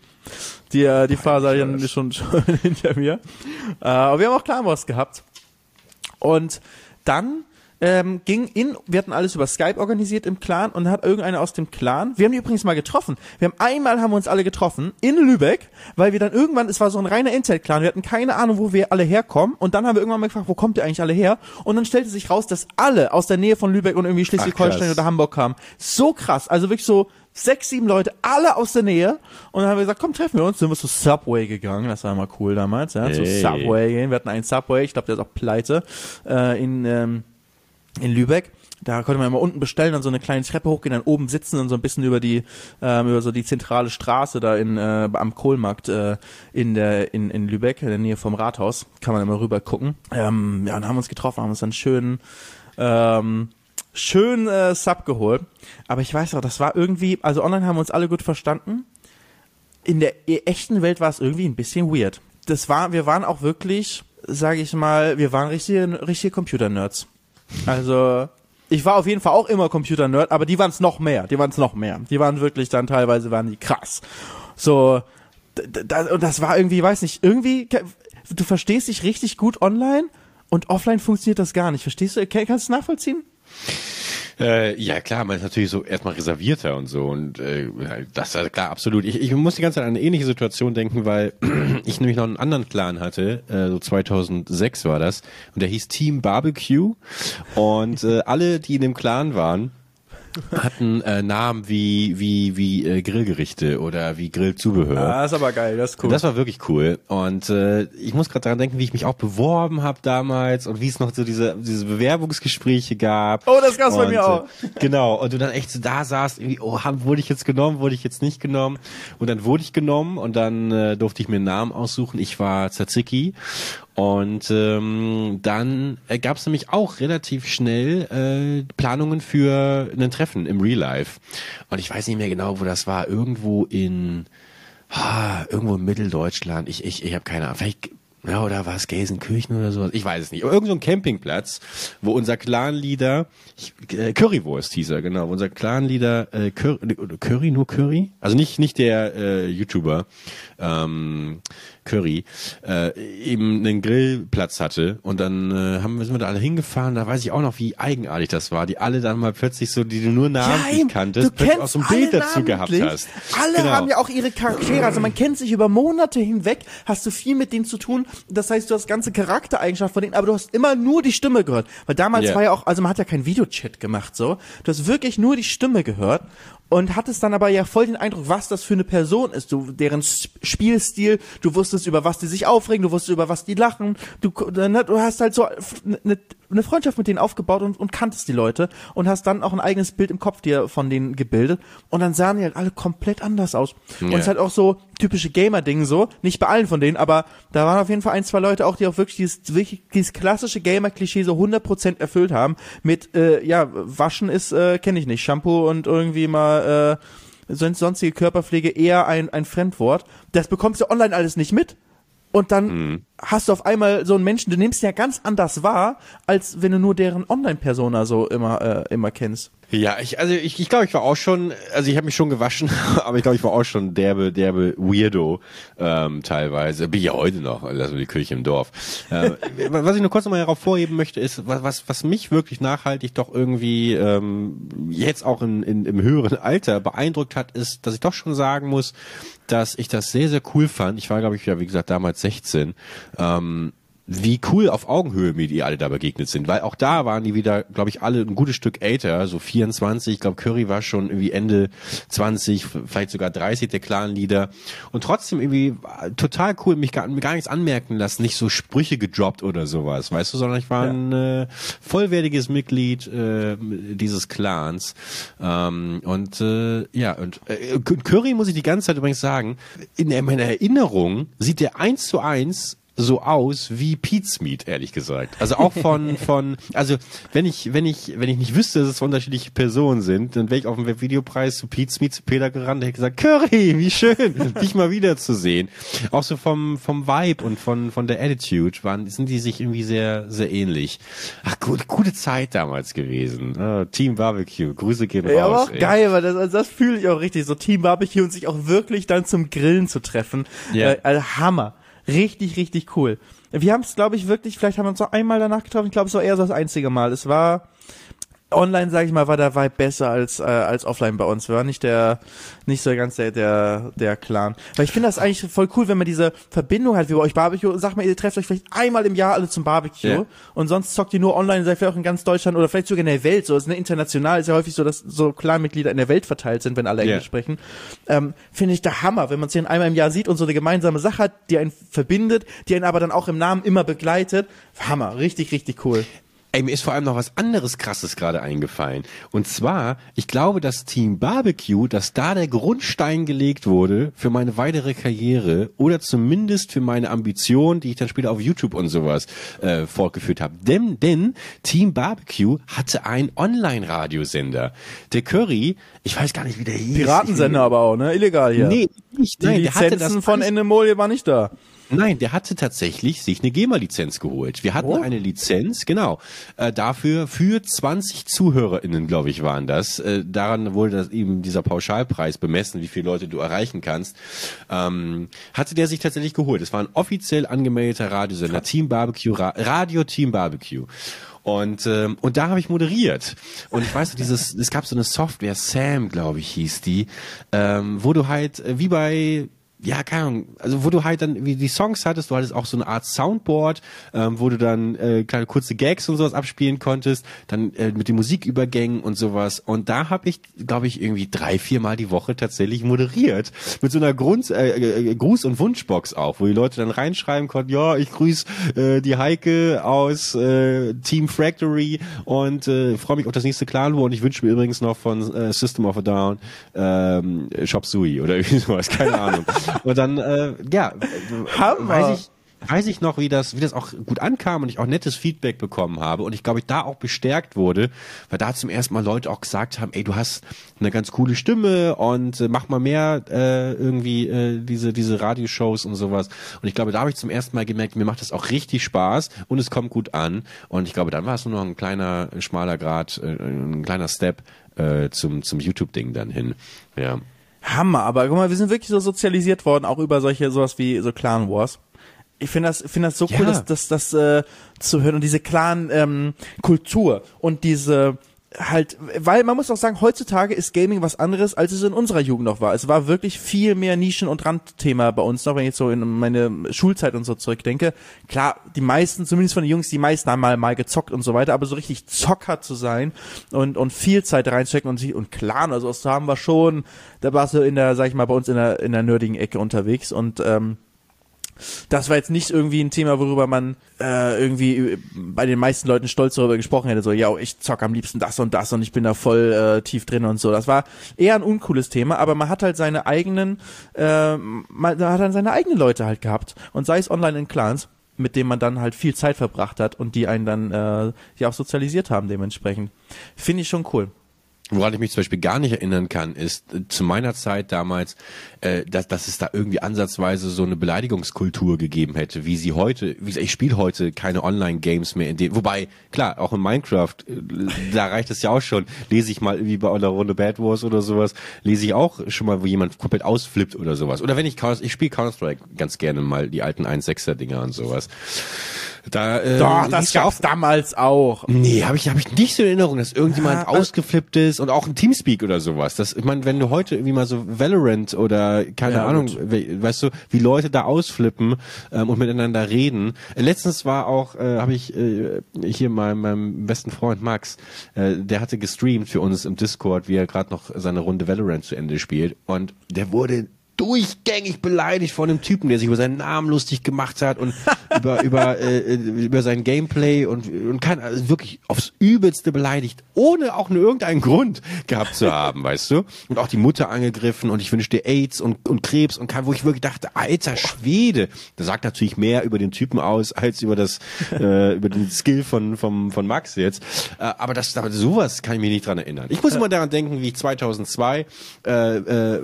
Die, äh, die Phase dann schon, schon hinter mir. Äh, aber wir haben auch Wars gehabt. Und dann ähm, ging in, wir hatten alles über Skype organisiert im Clan und hat irgendeiner aus dem Clan, wir haben die übrigens mal getroffen. Wir haben einmal haben wir uns alle getroffen in Lübeck, weil wir dann irgendwann, es war so ein reiner Internet-Clan, wir hatten keine Ahnung, wo wir alle herkommen und dann haben wir irgendwann mal gefragt, wo kommt ihr eigentlich alle her? Und dann stellte sich raus, dass alle aus der Nähe von Lübeck und irgendwie Schleswig-Holstein oder Hamburg kamen. So krass, also wirklich so sechs, sieben Leute, alle aus der Nähe. Und dann haben wir gesagt, komm, treffen wir uns. Sind wir zu Subway gegangen. Das war immer cool damals, ja. Zu Hey. Subway gehen. Wir hatten einen Subway, ich glaube, der ist auch pleite, äh, in, ähm, in Lübeck. Da konnte man immer unten bestellen, dann so eine kleine Treppe hochgehen, dann oben sitzen und so ein bisschen über die, ähm, über so die zentrale Straße da in, äh, am Kohlmarkt äh, in der in, in Lübeck, in der Nähe vom Rathaus, kann man immer rüber gucken. Ähm, ja, und haben uns getroffen, haben uns dann schön ähm, schön äh, Sub geholt. Aber ich weiß auch, das war irgendwie, also online haben wir uns alle gut verstanden. In der echten Welt war es irgendwie ein bisschen weird. Das war, wir waren auch wirklich, sage ich mal, wir waren richtige, richtige Computer-Nerds. Also, ich war auf jeden Fall auch immer Computer-Nerd, aber die waren es noch mehr, die waren es noch mehr. Die waren wirklich dann teilweise, waren die krass. So, d- d- da, und das war irgendwie, weiß nicht, irgendwie, du verstehst dich richtig gut online und offline funktioniert das gar nicht. Verstehst du? Kannst du es nachvollziehen? Äh, ja klar, man ist natürlich so erstmal reservierter und so und äh, das ist klar, absolut. Ich, ich muss die ganze Zeit an eine ähnliche Situation denken, weil ich nämlich noch einen anderen Clan hatte, äh, so 2006 war das und der hieß Team Barbecue und äh, alle, die in dem Clan waren, hatten äh, Namen wie wie wie äh, Grillgerichte oder wie Grillzubehör. Ah, ist aber geil, das ist cool. Das war wirklich cool. Und äh, ich muss gerade daran denken, wie ich mich auch beworben habe damals und wie es noch so diese, diese Bewerbungsgespräche gab. Oh, das gab's bei mir auch. Äh, genau. Und du dann echt so da saßt, irgendwie, oh, wurde ich jetzt genommen, wurde ich jetzt nicht genommen? Und dann wurde ich genommen und dann äh, durfte ich mir einen Namen aussuchen. Ich war Tzatziki. Und ähm, dann äh, gab es nämlich auch relativ schnell äh, Planungen für ein Treffen im Real Life. Und ich weiß nicht mehr genau, wo das war. Irgendwo in ah, irgendwo in Mitteldeutschland. Ich ich ich habe keine Ahnung. Vielleicht ja, oder war es Gelsenkirchen oder sowas? Ich weiß es nicht. Aber irgend so ein Campingplatz, wo unser Clanleader, äh, Currywurst hieß er, genau, wo unser Clanleader äh, Curry, Curry, nur Curry? Also nicht nicht der äh, YouTuber ähm, Curry, äh, eben einen Grillplatz hatte und dann äh, haben wir sind wir da alle hingefahren. Da weiß ich auch noch, wie eigenartig das war. Die alle dann mal plötzlich so, die du nur namentlich eben. kanntest, du plötzlich auch so ein Bild dazu gehabt hast. Alle Genau. haben ja auch ihre Charaktere. Also man kennt sich über Monate hinweg, hast du viel mit denen zu tun. Das heißt, du hast ganze Charaktereigenschaften von denen, aber du hast immer nur die Stimme gehört. Weil damals Ja. war ja auch, also man hat ja kein Videochat gemacht so. Du hast wirklich nur die Stimme gehört. Und hattest dann aber ja voll den Eindruck, was das für eine Person ist, du, deren Spielstil, du wusstest über was die sich aufregen, du wusstest über was die lachen, du, du hast halt so eine, eine Freundschaft mit denen aufgebaut und, und kanntest die Leute und hast dann auch ein eigenes Bild im Kopf dir von denen gebildet und dann sahen die halt alle komplett anders aus. Ja. Und es ist halt auch so typische Gamer-Ding so, nicht bei allen von denen, aber da waren auf jeden Fall ein, zwei Leute auch, die auch wirklich dieses, wirklich dieses klassische Gamer-Klischee so 100% erfüllt haben mit, äh, ja, waschen ist, äh, kenne ich nicht, Shampoo und irgendwie mal, äh, sonstige Körperpflege eher ein, ein Fremdwort. Das bekommst du online alles nicht mit. Und dann mhm. Hast du auf einmal so einen Menschen, du nimmst ja ganz anders wahr, als wenn du nur deren Online-Persona so immer, äh, immer kennst. Ja, ich, also ich, ich glaube, ich war auch schon, also ich habe mich schon gewaschen, aber ich glaube, ich war auch schon derbe, derbe Weirdo ähm, teilweise. Bin ja heute noch, also die Kirche im Dorf. Äh, was ich nur kurz nochmal hervorheben möchte, ist, was, was, was mich wirklich nachhaltig doch irgendwie ähm, jetzt auch in, in, im höheren Alter beeindruckt hat, ist, dass ich doch schon sagen muss, dass ich das sehr, sehr cool fand. Ich war, glaube ich, ja, wie gesagt, damals 16. Ähm, wie cool auf Augenhöhe mir die alle da begegnet sind, weil auch da waren die wieder, glaube ich, alle ein gutes Stück älter, so 24, ich glaube Curry war schon irgendwie Ende 20, vielleicht sogar 30 der Clan-Leader. Und trotzdem irgendwie total cool, mich gar, gar nichts anmerken lassen, nicht so Sprüche gedroppt oder sowas, weißt du, sondern ich war ja. ein äh, vollwertiges Mitglied äh, dieses Clans. Ähm, und äh, ja, und äh, Curry muss ich die ganze Zeit übrigens sagen, in meiner Erinnerung sieht der eins zu eins so aus wie Pete's Meat, ehrlich gesagt. Also auch von, von, also wenn ich, wenn ich, wenn ich nicht wüsste, dass es unterschiedliche Personen sind, dann wäre ich auf dem Webvideopreis zu Pete's Meat zu Peter gerannt, hätte gesagt, Curry, wie schön, dich mal wiederzusehen. Auch so vom, vom Vibe und von, von der Attitude waren, sind die sich irgendwie sehr, sehr ähnlich. Ach, gut, gute Zeit damals gewesen. Oh, Team Barbecue, Grüße gehen raus. Ja, aber auch ey. geil, weil das, also das fühle ich auch richtig, so Team Barbecue und sich auch wirklich dann zum Grillen zu treffen. Ja. Äh, also Hammer. Richtig, richtig cool. Wir haben es, glaube ich, wirklich, vielleicht haben wir uns noch einmal danach getroffen. Ich glaube, es war eher so das einzige Mal. Es war online, sage ich mal, war der Vibe besser als äh, als offline bei uns. War nicht der nicht so ganz der der der Clan. Weil ich finde das eigentlich voll cool, wenn man diese Verbindung hat wie bei euch Barbecue. Sag mal, ihr trefft euch vielleicht einmal im Jahr alle zum Barbecue yeah. und sonst zockt ihr nur online, seid vielleicht auch in ganz Deutschland oder vielleicht sogar in der Welt. So ist eine international ist ja häufig so, dass so Clan-Mitglieder in der Welt verteilt sind, wenn alle yeah. Englisch sprechen. Ähm, finde ich der Hammer, wenn man sich einmal im Jahr sieht und so eine gemeinsame Sache hat, die einen verbindet, die einen aber dann auch im Namen immer begleitet. Hammer, richtig richtig cool. Ey, mir ist vor allem noch was anderes krasses gerade eingefallen. Und zwar, ich glaube, das Team Barbecue, dass da der Grundstein gelegt wurde für meine weitere Karriere oder zumindest für meine Ambition, die ich dann später auf YouTube und sowas äh, fortgeführt habe. Denn, denn Team Barbecue hatte einen Online-Radiosender. Der Curry, ich weiß gar nicht, wie der hieß. Piratensender aber auch, ne? Illegal hier. Nee, nicht. Die nein, Lizenzen der hatte das von Endemol war nicht da. Nein, der hatte tatsächlich sich eine GEMA-Lizenz geholt. Wir hatten oh. eine Lizenz, genau, äh, dafür für 20 ZuhörerInnen, glaube ich, waren das. Äh, daran wurde das eben dieser Pauschalpreis bemessen, wie viele Leute du erreichen kannst. Ähm, hatte der sich tatsächlich geholt. Es war ein offiziell angemeldeter Radiosender, Team Barbecue, Ra Radio Team Barbecue. Und, ähm, und da habe ich moderiert. Und ich weiß, dieses, es gab so eine Software, Sam, glaube ich, hieß die, ähm, wo du halt, äh, wie bei ja, keine Ahnung, also wo du halt dann wie die Songs hattest, du hattest auch so eine Art Soundboard, ähm, wo du dann äh, kleine kurze Gags und sowas abspielen konntest, dann äh, mit den Musikübergängen und sowas. Und da habe ich, glaube ich, irgendwie drei, vier Mal die Woche tatsächlich moderiert. Mit so einer Grund, äh, äh, Gruß- und Wunschbox auch, wo die Leute dann reinschreiben konnten, ja, ich grüße äh, die Heike aus äh, Team Factory und äh, freue mich auf das nächste Clan und ich wünsche mir übrigens noch von äh, System of a Down ähm, Shop Sui oder irgendwie sowas, keine Ahnung. Und dann, äh, ja, Hammer. weiß ich, weiß ich noch, wie das, wie das auch gut ankam und ich auch nettes Feedback bekommen habe und ich glaube, ich da auch bestärkt wurde, weil da zum ersten Mal Leute auch gesagt haben, ey, du hast eine ganz coole Stimme und äh, mach mal mehr äh, irgendwie äh, diese diese Radioshows und sowas. Und ich glaube, da habe ich zum ersten Mal gemerkt, mir macht das auch richtig Spaß und es kommt gut an. Und ich glaube, dann war es nur noch ein kleiner, schmaler Grad, äh, ein kleiner Step äh, zum zum YouTube-Ding dann hin. Ja. Hammer, aber guck mal, wir sind wirklich so sozialisiert worden, auch über solche, sowas wie so Clan Wars. Ich finde das, finde das so cool, ja. dass das, das äh, zu hören und diese Clan ähm, Kultur und diese halt, weil man muss auch sagen, heutzutage ist Gaming was anderes, als es in unserer Jugend noch war. Es war wirklich viel mehr Nischen- und Randthema bei uns noch, wenn ich jetzt so in meine Schulzeit und so zurückdenke. Klar, die meisten, zumindest von den Jungs, die meisten haben mal, mal gezockt und so weiter, aber so richtig Zocker zu sein und, und viel Zeit reinstecken und, und klar, also das haben wir schon, da warst du in der, sag ich mal, bei uns in der, in der nerdigen Ecke unterwegs und, ähm, das war jetzt nicht irgendwie ein Thema, worüber man äh, irgendwie bei den meisten Leuten stolz darüber gesprochen hätte, so, ja, ich zock am liebsten das und das und ich bin da voll äh, tief drin und so. Das war eher ein uncooles Thema, aber man hat halt seine eigenen, äh, man hat dann seine eigenen Leute halt gehabt und sei es online in Clans, mit denen man dann halt viel Zeit verbracht hat und die einen dann äh, ja auch sozialisiert haben dementsprechend. Finde ich schon cool. Woran ich mich zum Beispiel gar nicht erinnern kann, ist äh, zu meiner Zeit damals, äh, dass, dass es da irgendwie ansatzweise so eine Beleidigungskultur gegeben hätte, wie sie heute, wie ich spiele heute keine Online-Games mehr in dem, wobei, klar, auch in Minecraft, äh, da reicht es ja auch schon, lese ich mal wie bei einer Runde Bad Wars oder sowas, lese ich auch schon mal, wo jemand komplett ausflippt oder sowas. Oder wenn ich ich spiele Counter-Strike ganz gerne mal, die alten 1.6er-Dinger und sowas. Da, äh, Doch, das gab's damals auch. Nee, habe ich, hab ich nicht so in Erinnerung, dass irgendjemand ja, ausgeflippt ist und auch ein Teamspeak oder sowas. Das, ich meine, wenn du heute irgendwie mal so Valorant oder keine ja, Ahnung, we, weißt du, wie Leute da ausflippen ähm, und miteinander reden. Äh, letztens war auch, äh, habe ich äh, hier mal meinem besten Freund Max, äh, der hatte gestreamt für uns im Discord, wie er gerade noch seine Runde Valorant zu Ende spielt und der wurde durchgängig beleidigt von einem Typen, der sich über seinen Namen lustig gemacht hat und über über äh, über sein Gameplay und und kann also wirklich aufs übelste beleidigt, ohne auch nur irgendeinen Grund gehabt zu haben, weißt du? Und auch die Mutter angegriffen und ich wünsche dir AIDS und und Krebs und kann, wo ich wirklich dachte, alter Schwede, das sagt natürlich mehr über den Typen aus als über das äh, über den Skill von vom von Max jetzt, äh, aber das aber sowas kann ich mich nicht dran erinnern. Ich muss immer daran denken, wie ich 2002 äh, äh,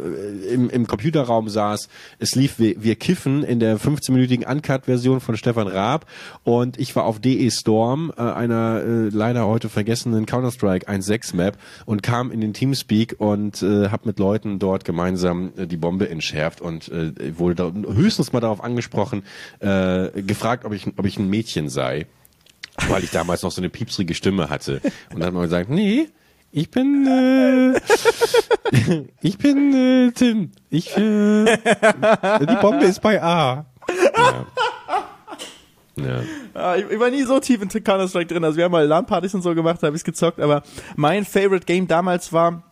im im Computer Computerraum saß. Es lief Wir, wir kiffen in der 15-minütigen Uncut-Version von Stefan Raab und ich war auf DE Storm, äh, einer äh, leider heute vergessenen Counter-Strike 1.6 Map und kam in den Teamspeak und äh, habe mit Leuten dort gemeinsam äh, die Bombe entschärft und äh, wurde höchstens mal darauf angesprochen, äh, gefragt, ob ich, ob ich ein Mädchen sei weil ich damals noch so eine piepsrige Stimme hatte. Und dann hat man gesagt, nee, ich bin, äh, ich bin äh, Tim. Ich, äh, die Bombe ist bei A. Ja. Ja. Ich, ich, war nie so tief in Counter-Strike drin. Also wir haben mal LAN-Partys und so gemacht, da habe ich gezockt, aber mein Favorite Game damals war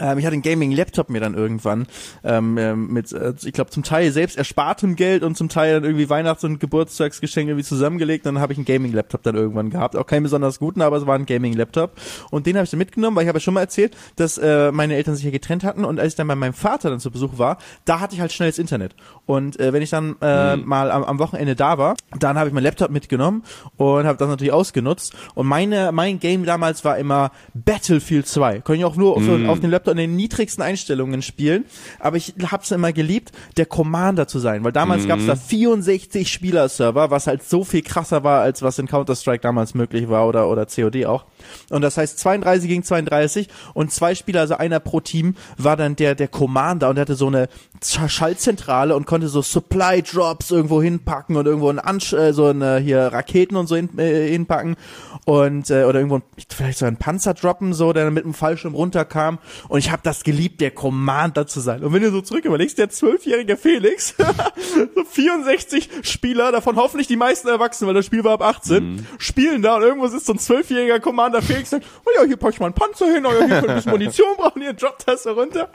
ähm, ich hatte einen Gaming-Laptop mir dann irgendwann ähm, ähm mit, äh, ich glaube, zum Teil selbst erspartem Geld und zum Teil dann irgendwie Weihnachts- und Geburtstagsgeschenk irgendwie zusammengelegt. Dann habe ich einen Gaming-Laptop dann irgendwann gehabt. Auch keinen besonders guten, aber es war ein Gaming-Laptop. Und den habe ich dann mitgenommen, weil ich habe ja schon mal erzählt, dass äh, meine Eltern sich ja getrennt hatten. Und als ich dann bei meinem Vater dann zu Besuch war, da hatte ich halt schnelles Internet. Und äh, wenn ich dann äh, mhm. mal am, am Wochenende da war, dann habe ich meinen Laptop mitgenommen und habe das natürlich ausgenutzt. Und meine mein Game damals war immer Battlefield 2. Konnte ich auch nur mhm. auf, auf dem Laptop in den niedrigsten Einstellungen spielen, aber ich habe es immer geliebt, der Commander zu sein, weil damals mhm. gab es da 64 Spieler-Server, was halt so viel krasser war, als was in Counter-Strike damals möglich war oder, oder COD auch. Und das heißt 32 gegen 32 und zwei Spieler, also einer pro Team, war dann der, der Commander und der hatte so eine Schaltzentrale und konnte so Supply Drops irgendwo hinpacken und irgendwo ein Ansch äh, so eine hier Raketen und so hin, äh, hinpacken und äh, oder irgendwo vielleicht so ein Panzer droppen so, der dann mit dem Fallschirm runterkam und ich habe das geliebt, der Commander zu sein. Und wenn du so zurück überlegst, der zwölfjährige Felix, so 64 Spieler, davon hoffentlich die meisten Erwachsenen, weil das Spiel war ab 18, mhm. spielen da und irgendwo sitzt so ein zwölfjähriger Commander Felix und sagt, oh ja, hier pack ich mal einen Panzer hin, oh ja, hier könnt ihr Munition brauchen, hier droppt das so runter.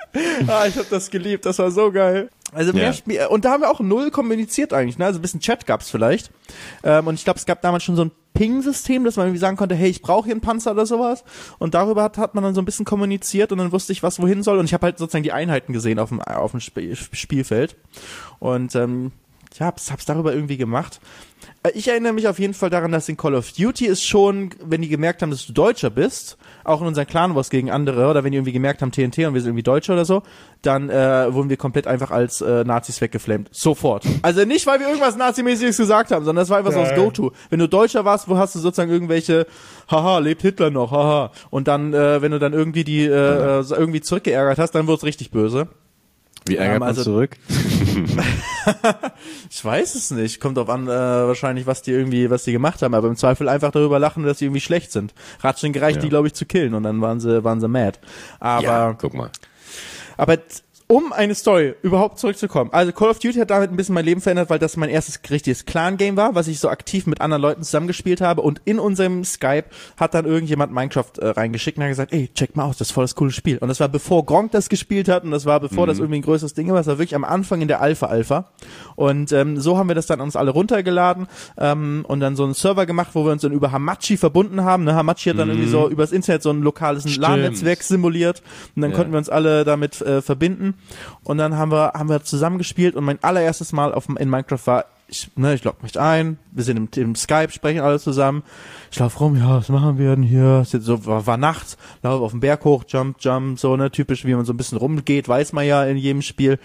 Ah, ich habe das geliebt, das war so geil. Also mehr ja. Spiel und da haben wir auch null kommuniziert eigentlich, ne? Also ein bisschen Chat gab's vielleicht. Ähm, und ich glaube, es gab damals schon so ein Ping-System, dass man irgendwie sagen konnte, hey, ich brauche hier einen Panzer oder sowas. Und darüber hat, hat man dann so ein bisschen kommuniziert und dann wusste ich, was wohin soll. Und ich habe halt sozusagen die Einheiten gesehen auf dem, auf dem Sp Spielfeld. Und ähm, ja, hab's, hab's darüber irgendwie gemacht. Äh, ich erinnere mich auf jeden Fall daran, dass in Call of Duty ist schon, wenn die gemerkt haben, dass du Deutscher bist, auch in unseren Clan Wars gegen andere, oder wenn die irgendwie gemerkt haben, TNT und wir sind irgendwie Deutsche oder so, dann äh, wurden wir komplett einfach als äh, Nazis weggeflammt. Sofort. Also nicht, weil wir irgendwas Nazimäßiges gesagt haben, sondern das war einfach so das Go-To. Wenn du Deutscher warst, wo hast du sozusagen irgendwelche, haha, lebt Hitler noch, haha. Und dann, äh, wenn du dann irgendwie die äh, äh irgendwie zurückgeärgert hast, dann wird's richtig böse. Wie ärgert ähm, also, man zurück? ich weiß es nicht. Kommt drauf an, äh, wahrscheinlich, was die irgendwie, was die gemacht haben. Aber im Zweifel einfach darüber lachen, dass sie irgendwie schlecht sind. Ratschen gereicht, Ja. die, glaube ich, zu killen und dann waren sie, waren sie mad. Aber ja, guck mal. Aber um eine Story überhaupt zurückzukommen. Also Call of Duty hat damit ein bisschen mein Leben verändert, weil das mein erstes richtiges Clan-Game war, was ich so aktiv mit anderen Leuten zusammengespielt habe. Und in unserem Skype hat dann irgendjemand Minecraft äh, reingeschickt und hat gesagt, ey, check mal aus, das ist voll das coole Spiel. Und das war bevor Gronk das gespielt hat und das war bevor das irgendwie ein größeres Ding war. Das war wirklich am Anfang in der Alpha-Alpha. Und ähm, so haben wir das dann uns alle runtergeladen ähm, und dann so einen Server gemacht, wo wir uns dann über Hamachi verbunden haben. Ne? Hamachi hat dann irgendwie so übers Internet so ein lokales LAN-Netzwerk simuliert und dann Ja. konnten wir uns alle damit äh, verbinden und dann haben wir haben wir zusammen gespielt und mein allererstes Mal auf dem- in Minecraft war ich, ne, ich log mich ein, wir sind im, im Skype, sprechen alle zusammen. Ich lauf rum, ja, was machen wir denn hier? Ist jetzt so war, war nachts, lauf auf den Berg hoch, jump, jump, so ne, typisch, wie man so ein bisschen rumgeht, weiß man ja in jedem Spiel.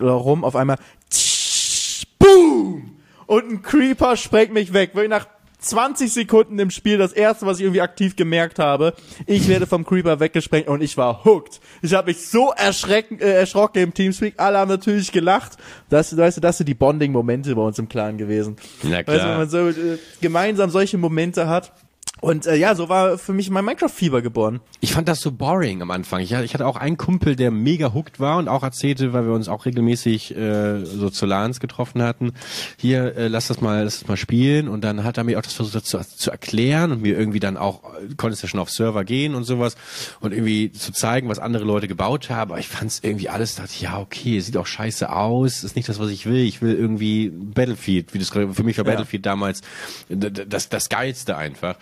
Rum, auf einmal, tsch, boom! Und ein Creeper sprengt mich weg. Wirklich nach 20 Sekunden im Spiel das erste, was ich irgendwie aktiv gemerkt habe. Ich werde vom Creeper weggesprengt und ich war hooked. Ich habe mich so erschrecken, äh, erschrocken im Teamspeak. Alle haben natürlich gelacht. Das, weißt du, das sind die Bonding-Momente bei uns im Clan gewesen. Na Weißt du, wenn klar. man so äh, gemeinsam solche Momente hat. Und äh, ja, so war für mich mein Minecraft-Fieber geboren. Ich fand das so boring am Anfang. Ich, hatte auch einen Kumpel, der mega hooked war und auch erzählte, weil wir uns auch regelmäßig äh, so zu LANs getroffen hatten, hier, äh, lass das mal, lass das mal spielen. Und dann hat er mir auch das versucht zu, zu erklären und mir irgendwie dann auch, äh, konntest ja schon auf Server gehen und sowas und irgendwie zu zeigen, was andere Leute gebaut haben. Aber ich fand es irgendwie alles, dachte ja, okay, sieht auch scheiße aus, ist nicht das, was ich will. Ich will irgendwie Battlefield, wie das für mich war Ja. Battlefield damals d- d- das, das Geilste einfach.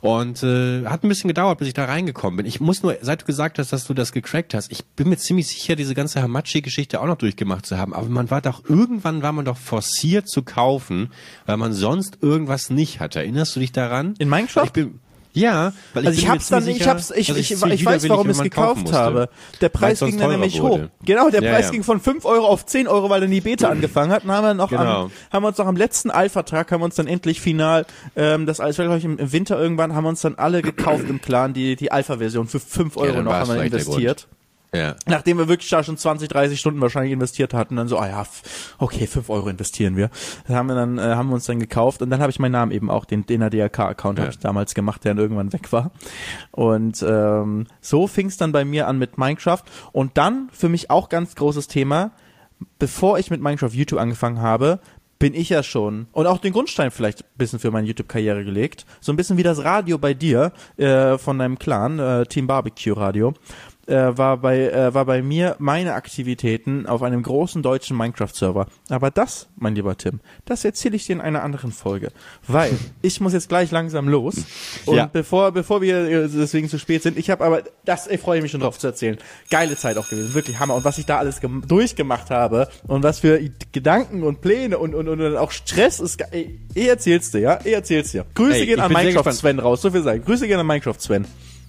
Und äh, hat ein bisschen gedauert, bis ich da reingekommen bin. Ich muss nur, seit du gesagt hast, dass du das gecrackt hast, ich bin mir ziemlich sicher, diese ganze Hamachi-Geschichte auch noch durchgemacht zu haben. Aber man war doch, irgendwann war man doch forciert zu kaufen, weil man sonst irgendwas nicht hatte. Erinnerst du dich daran? In Minecraft? Ich bin, ja, weil Also ich bin mir hab's dann, ziemlich ich sicher, hab's, ich, dass ich, ich, ziemlich weiß, warum ich es gekauft habe. Der Preis ging dann nämlich wurde. hoch. Genau, der Ja, Preis ja. ging von 5 Euro auf 10 Euro, weil dann die Beta angefangen hat. Und haben wir noch Genau. am, haben wir uns noch am letzten Alpha-Tag, haben wir uns dann endlich final, ähm, das alles glaube ich im, Winter irgendwann, haben wir uns dann alle gekauft im Clan, die, die Alpha-Version für 5 Euro dann noch haben wir investiert. Ja. Nachdem wir wirklich da schon 20, 30 Stunden wahrscheinlich investiert hatten, dann so, ah ja, okay, 5 Euro investieren wir. Das haben wir dann, äh, haben wir uns dann gekauft und dann habe ich meinen Namen eben auch, den, den ADAK-Account Ja. habe ich damals gemacht, der dann irgendwann weg war. Und ähm, so fing es dann bei mir an mit Minecraft. Und dann für mich auch ganz großes Thema, bevor ich mit Minecraft YouTube angefangen habe, bin ich ja schon und auch den Grundstein vielleicht ein bisschen für meine YouTube-Karriere gelegt. So ein bisschen wie das Radio bei dir äh, von deinem Clan, äh, Team Barbecue Radio. Äh, war bei äh, war bei mir meine Aktivitäten auf einem großen deutschen Minecraft-Server. Aber das, mein lieber Tim, das erzähle ich dir in einer anderen Folge, weil ich muss jetzt gleich langsam los. Und Ja. bevor bevor wir äh, deswegen zu spät sind, ich habe aber das ich freue mich schon drauf zu erzählen. Geile Zeit auch gewesen, wirklich Hammer. Und was ich da alles gem- durchgemacht habe und was für Gedanken und Pläne und und, und, auch Stress ist. Ey, ich erzähl's dir, ja, ich erzähl's dir. Grüße Ey, gehen an Minecraft. Sven raus, so viel sagen. Grüße gehen an Minecraft Sven.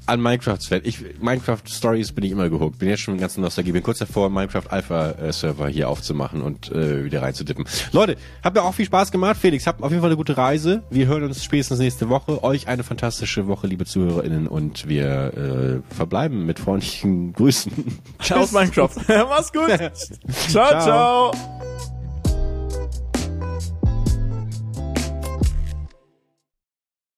An Minecraft-Fan. Ich, Minecraft-Stories bin ich immer gehuckt. Bin jetzt schon ganz Nostalgie. Bin kurz davor, Minecraft Alpha-Server hier aufzumachen und äh, wieder reinzudippen. Leute, habt mir auch viel Spaß gemacht. Felix, habt auf jeden Fall eine gute Reise. Wir hören uns spätestens nächste Woche. Euch eine fantastische Woche, liebe ZuhörerInnen. Und wir äh, verbleiben mit freundlichen Grüßen. Ciao Minecraft. Mach's gut. ciao. Ciao. ciao.